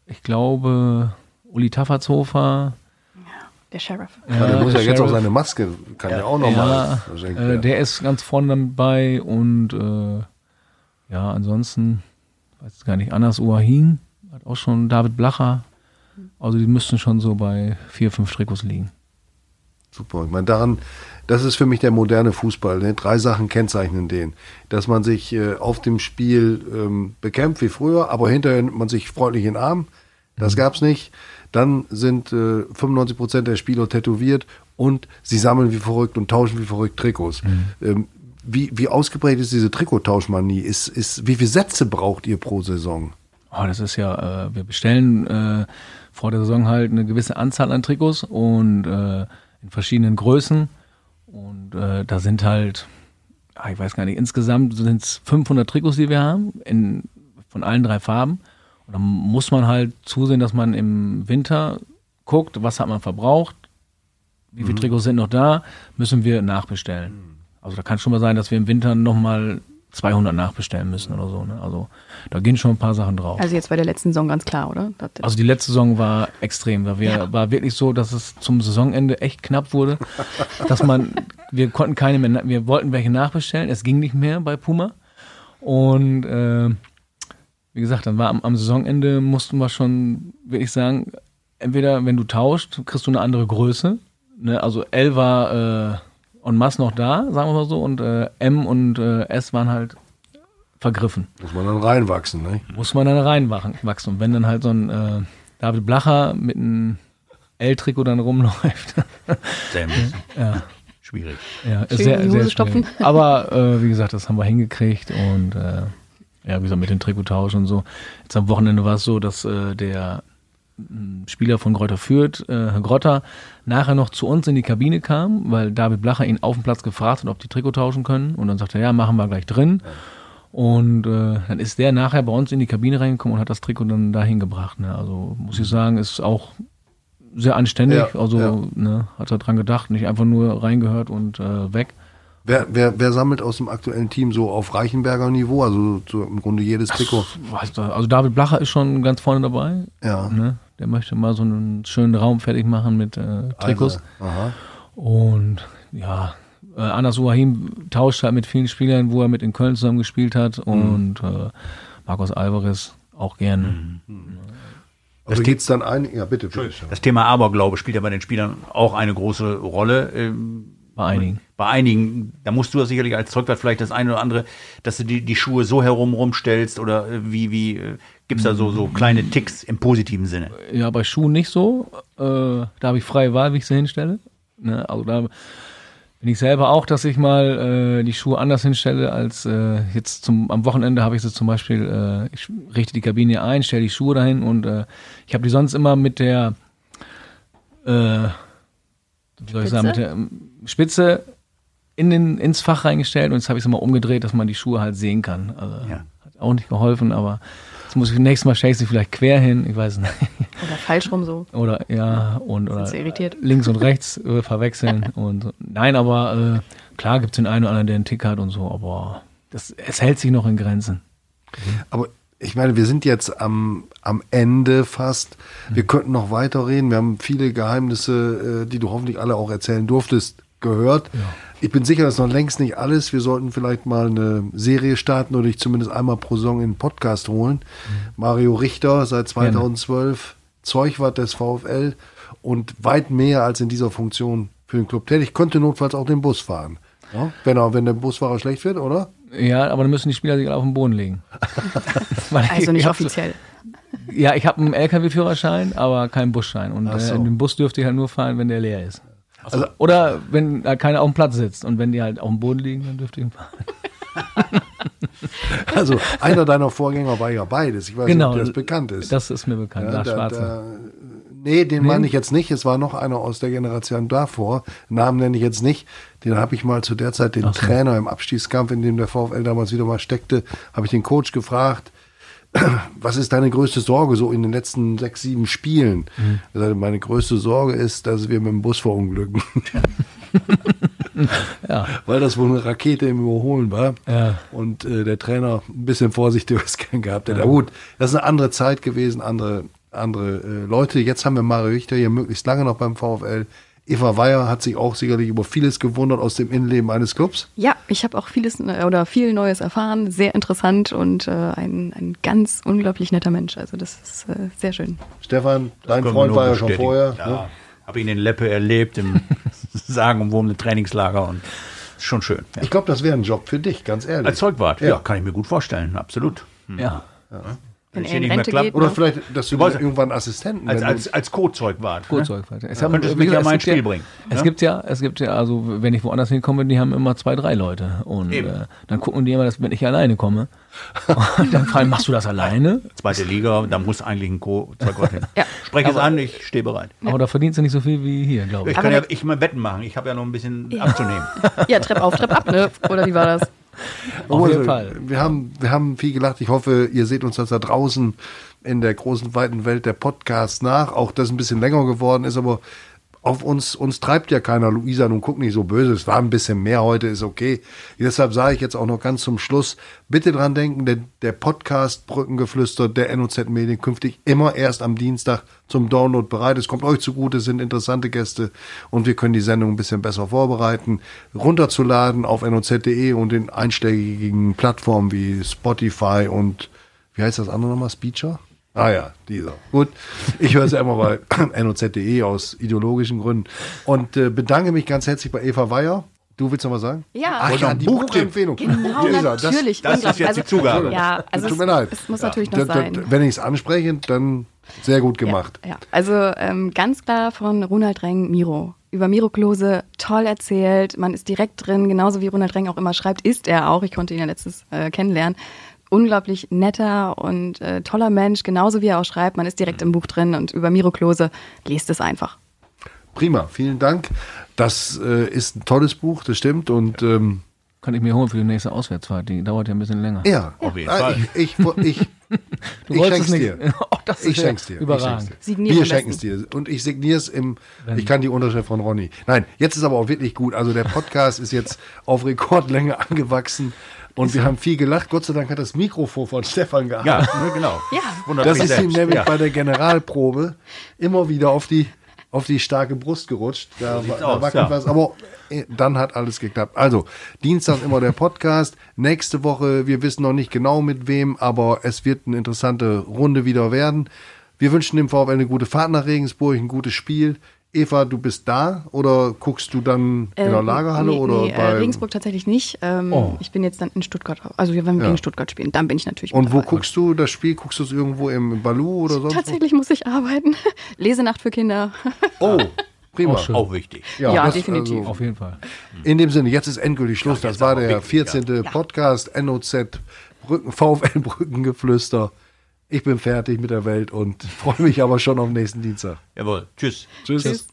ich glaube, Uli Taffertshofer. Der Sheriff. Ja, der muss ja jetzt auch Sheriff. seine Maske, kann ja, auch nochmal Ja, verschenken. äh, der ist ganz vorne dabei und äh, ja, ansonsten, weiß ich gar nicht, Anas Uahin hat auch schon David Blacher. Also die müssten schon so bei vier, fünf Trikots liegen. Super. Ich meine, daran, das ist für mich der moderne Fußball. Ne? Drei Sachen kennzeichnen den. Dass man sich äh, auf dem Spiel ähm, bekämpft wie früher, aber hinterher nimmt man sich freundlich in den Arm. Das gab's nicht. Dann sind äh, 95 Prozent der Spieler tätowiert und sie sammeln wie verrückt und tauschen wie verrückt Trikots. Ähm, wie, wie ausgeprägt ist diese Trikottauschmanie? Ist, ist, wie viele Sätze braucht ihr pro Saison? Oh, das ist ja, äh, wir bestellen äh, vor der Saison halt eine gewisse Anzahl an Trikots und äh, in verschiedenen Größen. Und äh, da sind halt, ah, ich weiß gar nicht, insgesamt sind es 500 Trikots, die wir haben, in, von allen drei Farben. Und dann muss man halt zusehen, dass man im Winter guckt, was hat man verbraucht, wie viele Trikots sind noch da, müssen wir nachbestellen. Also da kann schon mal sein, dass wir im Winter nochmal 200 nachbestellen müssen oder so. Ne? Also da gehen schon ein paar Sachen drauf. Also jetzt bei der letzten Saison ganz klar, oder? Also die letzte Saison war extrem. Da wir, Ja. war wirklich so, dass es zum Saisonende echt knapp wurde, dass man, wir konnten keine mehr, wir wollten welche nachbestellen. Es ging nicht mehr bei Puma. Und äh, wie gesagt, dann war am, am Saisonende mussten wir schon wirklich sagen, entweder wenn du tauscht, kriegst du eine andere Größe. Ne? Also L war äh, en masse noch da, sagen wir mal so, und äh, M und äh, S waren halt vergriffen Muss man dann reinwachsen, ne? muss man dann reinwachsen. Und wenn dann halt so ein äh, David Blacher mit einem L-Trikot dann rumläuft, sehr ja, schwierig. ja, ist Schön sehr, sehr stopfen. Aber äh, wie gesagt, das haben wir hingekriegt und äh, ja, wie gesagt, mit dem Trikottausch und so. Jetzt am Wochenende war es so, dass äh, der m, Spieler von Greuther Fürth, äh, Herr Grotter, nachher noch zu uns in die Kabine kam, weil David Blacher ihn auf dem Platz gefragt hat, ob die Trikot tauschen können. Und dann sagte er, ja, machen wir gleich drin. Und äh, dann ist der nachher bei uns in die Kabine reingekommen und hat das Trikot dann dahin gebracht. Ne? Also muss ich sagen, ist auch sehr anständig. Ja, also ja. Ne, hat er dran gedacht, nicht einfach nur reingehört und äh, weg. Wer, wer, wer sammelt aus dem aktuellen Team so auf Reichenberger Niveau? Also so im Grunde jedes Trikot. Also David Blacher ist schon ganz vorne dabei. Ja. Ne? Der möchte mal so einen schönen Raum fertig machen mit äh, Trikots. Also, aha. Und ja, äh, Anas Ouahim tauscht halt mit vielen Spielern, wo er mit in Köln zusammen gespielt hat. Und äh, Marcos Alvarez auch gerne. Aber geht's dann ein? Ja, bitte. bitte. Das Thema Aberglaube spielt ja bei den Spielern auch eine große Rolle. Ähm, Bei einigen. Bei einigen, da musst du das sicherlich als Zeugwart vielleicht das eine oder andere, dass du die, die Schuhe so herum rumstellst oder äh, wie, wie äh, gibt's da so, so kleine Ticks im positiven Sinne? Ja, bei Schuhen nicht so. Äh, da habe ich freie Wahl, wie ich sie hinstelle. Ne? Also da bin ich selber auch, dass ich mal äh, die Schuhe anders hinstelle als äh, jetzt zum am Wochenende habe ich sie zum Beispiel, äh, ich richte die Kabine ein, stelle die Schuhe dahin und äh, ich habe die sonst immer mit der äh, wie soll ich sagen, mit der ähm, Spitze in den, ins Fach reingestellt und jetzt habe ich es mal umgedreht, dass man die Schuhe halt sehen kann. Also, Ja. Hat auch nicht geholfen, aber jetzt muss ich nächstes Mal stelle ich sie vielleicht quer hin, ich weiß nicht. Oder falsch rum so. Oder ja, und oder links und rechts äh, verwechseln. und so. Nein, aber äh, klar gibt es den einen oder anderen, der einen Tick hat und so, aber das, es hält sich noch in Grenzen. Aber ich meine, wir sind jetzt am, am Ende fast. Wir könnten noch weiter reden. Wir haben viele Geheimnisse, äh, die du hoffentlich alle auch erzählen durftest, gehört. Ich bin sicher, das ist noch längst nicht alles. Wir sollten vielleicht mal eine Serie starten oder dich zumindest einmal pro Saison in den Podcast holen. Mario Richter seit 2012, Zeugwart des VfL und weit mehr als in dieser Funktion für den Club tätig. Könnte notfalls auch den Bus fahren. Ja? Wenn, er, wenn der Busfahrer schlecht wird, oder? Ja, aber dann müssen die Spieler sich alle auf den Boden legen. Also nicht so- offiziell. Ja, ich habe einen LKW-Führerschein, aber keinen Busschein. Und so. äh, den Bus dürfte ich halt nur fahren, wenn der leer ist. Also- Oder wenn da keiner auf dem Platz sitzt. Und wenn die halt auf dem Boden liegen, dann dürfte ich ihn fahren. Also einer deiner Vorgänger war ja beides. Ich weiß nicht, Genau. ob dir das bekannt ist. Das ist mir bekannt. Ja, Lars da, Schwarzer. da, nee, den meine ich jetzt nicht. Es war noch einer aus der Generation davor. Namen nenne ich jetzt nicht. Den habe ich mal zu der Zeit den so. Trainer im Abstiegskampf, in dem der VfL damals wieder mal steckte, habe ich den Coach gefragt, was ist deine größte Sorge so in den letzten sechs, sieben Spielen? Mhm. Er sagte, meine größte Sorge ist, dass wir mit dem Bus verunglücken. Ja. Weil das wohl eine Rakete im Überholen war. Ja. Und äh, der Trainer ein bisschen vorsichtiges gehabt hat. Ja. gut, das ist eine andere Zeit gewesen, andere, andere äh, Leute. Jetzt haben wir Mario Richter hier möglichst lange noch beim VfL. Eva Weyer hat sich auch sicherlich über vieles gewundert aus dem Innenleben eines Clubs. Ja, ich habe auch vieles äh, oder viel Neues erfahren. Sehr interessant und äh, ein, ein ganz unglaublich netter Mensch. Also das ist äh, sehr schön. Stefan, dein Freund war ja schon vorher. Ja, Ne? Habe ihn in Leppe erlebt, im sagenumwobenen Trainingslager und ist schon schön. Ja. Ich glaube, das wäre ein Job für dich, ganz ehrlich. Als Zeugwart, ja. Ja. kann ich mir gut vorstellen, absolut. ja. Wenn es er in Rente klappt. geht. Oder ne? vielleicht, dass du, Du irgendwann Assistenten Als, als, als Co-Zeugwart. Gut, ne? Zeugwart. Es könntest wie mich ja mal es ins gibt Spiel bringen, Es ne? gibt ja, es gibt ja, also wenn ich woanders hinkomme, die haben immer zwei, drei Leute. Und äh, dann gucken die immer, dass wenn ich alleine komme. Und dann fragen, machst du das alleine? Zweite Liga, da muss eigentlich ein Co-Zeugwart hin. Ja. Sprech es an, ich stehe bereit. Aber da verdienst du nicht so viel wie hier, glaube Ich ich. kann ja ich mal Wetten machen, ich habe ja noch ein bisschen abzunehmen. Ja, Trepp auf, Trepp ab, ne? Oder wie war das? Auf jeden Fall. Wir haben, wir haben viel gelacht. Ich hoffe, ihr seht uns das da draußen in der großen, weiten Welt der Podcasts nach. Auch das ein bisschen länger geworden ist, aber auf uns, uns treibt ja keiner. Luisa, nun guck nicht so böse. Es war ein bisschen mehr heute, ist okay. Deshalb sage ich jetzt auch noch ganz zum Schluss, bitte dran denken, der, der Podcast Brückengeflüster der NOZ Medien künftig immer erst am Dienstag zum Download bereit. Es kommt euch zugute, es sind interessante Gäste und wir können die Sendung ein bisschen besser vorbereiten. Runterzuladen auf noz.de und in einschlägigen Plattformen wie Spotify und wie heißt das andere nochmal? Speecher? Ah ja, dieser. Gut. Ich höre es ja immer bei noz.de aus ideologischen Gründen. Und äh, bedanke mich ganz herzlich bei Eva Weyer. Du willst noch was sagen? Ja. Ach ja, noch die. Buchempfehlung. Genau, Lisa, das- natürlich. das ist unglaublich. jetzt die Zugabe. Ja, also Tut es, mir leid. es muss natürlich noch Da- da- sein. Wenn ich es anspreche, dann sehr gut gemacht. Ja, ja. also ähm, ganz klar von Ronald Reng Miro. Über Miro Klose toll erzählt. Man ist direkt drin, genauso wie Ronald Reng auch immer schreibt, ist er auch. Ich konnte ihn ja letztes äh, kennenlernen. Unglaublich netter und äh, toller Mensch, genauso wie er auch schreibt. Man ist direkt im Buch drin und über Miro Klose lest es einfach. Prima, vielen Dank. Das äh, ist ein tolles Buch, das stimmt. Und ähm, kann ich mir holen für die nächste Auswärtsfahrt. Die dauert ja ein bisschen länger. Ja, Auf jeden Ah, Fall. Ich, ich, ich, Du ich wolltest schenk's es dir. Oh, das Ich schenk's dir. Ich Überragend. schenk's dir. Signieren Wir schenken es dir. Und ich signiere es im. Ich kann die Unterschrift von Ronny. Nein, jetzt ist aber auch wirklich gut. Also der Podcast ist jetzt auf Rekordlänge angewachsen. Und wir haben viel gelacht. Gott sei Dank hat das Mikrofon von Stefan gehabt. Ja, ne, genau. Ja. Wundert Das ist ihm nämlich ja. bei der Generalprobe immer wieder auf die, auf die starke Brust gerutscht. Da, So da wackelt ja. was, aber äh, dann hat alles geklappt. Also, Dienstag immer der Podcast. Nächste Woche, wir wissen noch nicht genau mit wem, aber es wird eine interessante Runde wieder werden. Wir wünschen dem VfL eine gute Fahrt nach Regensburg, ein gutes Spiel. Eva, du bist da oder guckst du dann in der Äh, Lagerhalle nee, oder nee, äh, bei Regensburg tatsächlich nicht. Ähm, Oh. Ich bin jetzt dann in Stuttgart. Also wenn wir Ja. gegen Stuttgart spielen, dann bin ich natürlich Und mit wo dabei. guckst du das Spiel? Guckst du es irgendwo im Balu oder sonst Tatsächlich muss ich arbeiten. Lesenacht für Kinder. wo? Oh, prima. Auch schön. Auch wichtig. Ja, das- definitiv. also- Auf jeden Fall. In dem Sinne, jetzt ist endgültig Schluss. Ja, das war der wirklich, 14. Podcast NOZ Brücken, VfL Brückengeflüster. Ich bin fertig mit der Welt und freue mich aber schon auf nächsten Dienstag. Jawohl. Tschüss. Tschüss. Tschüss.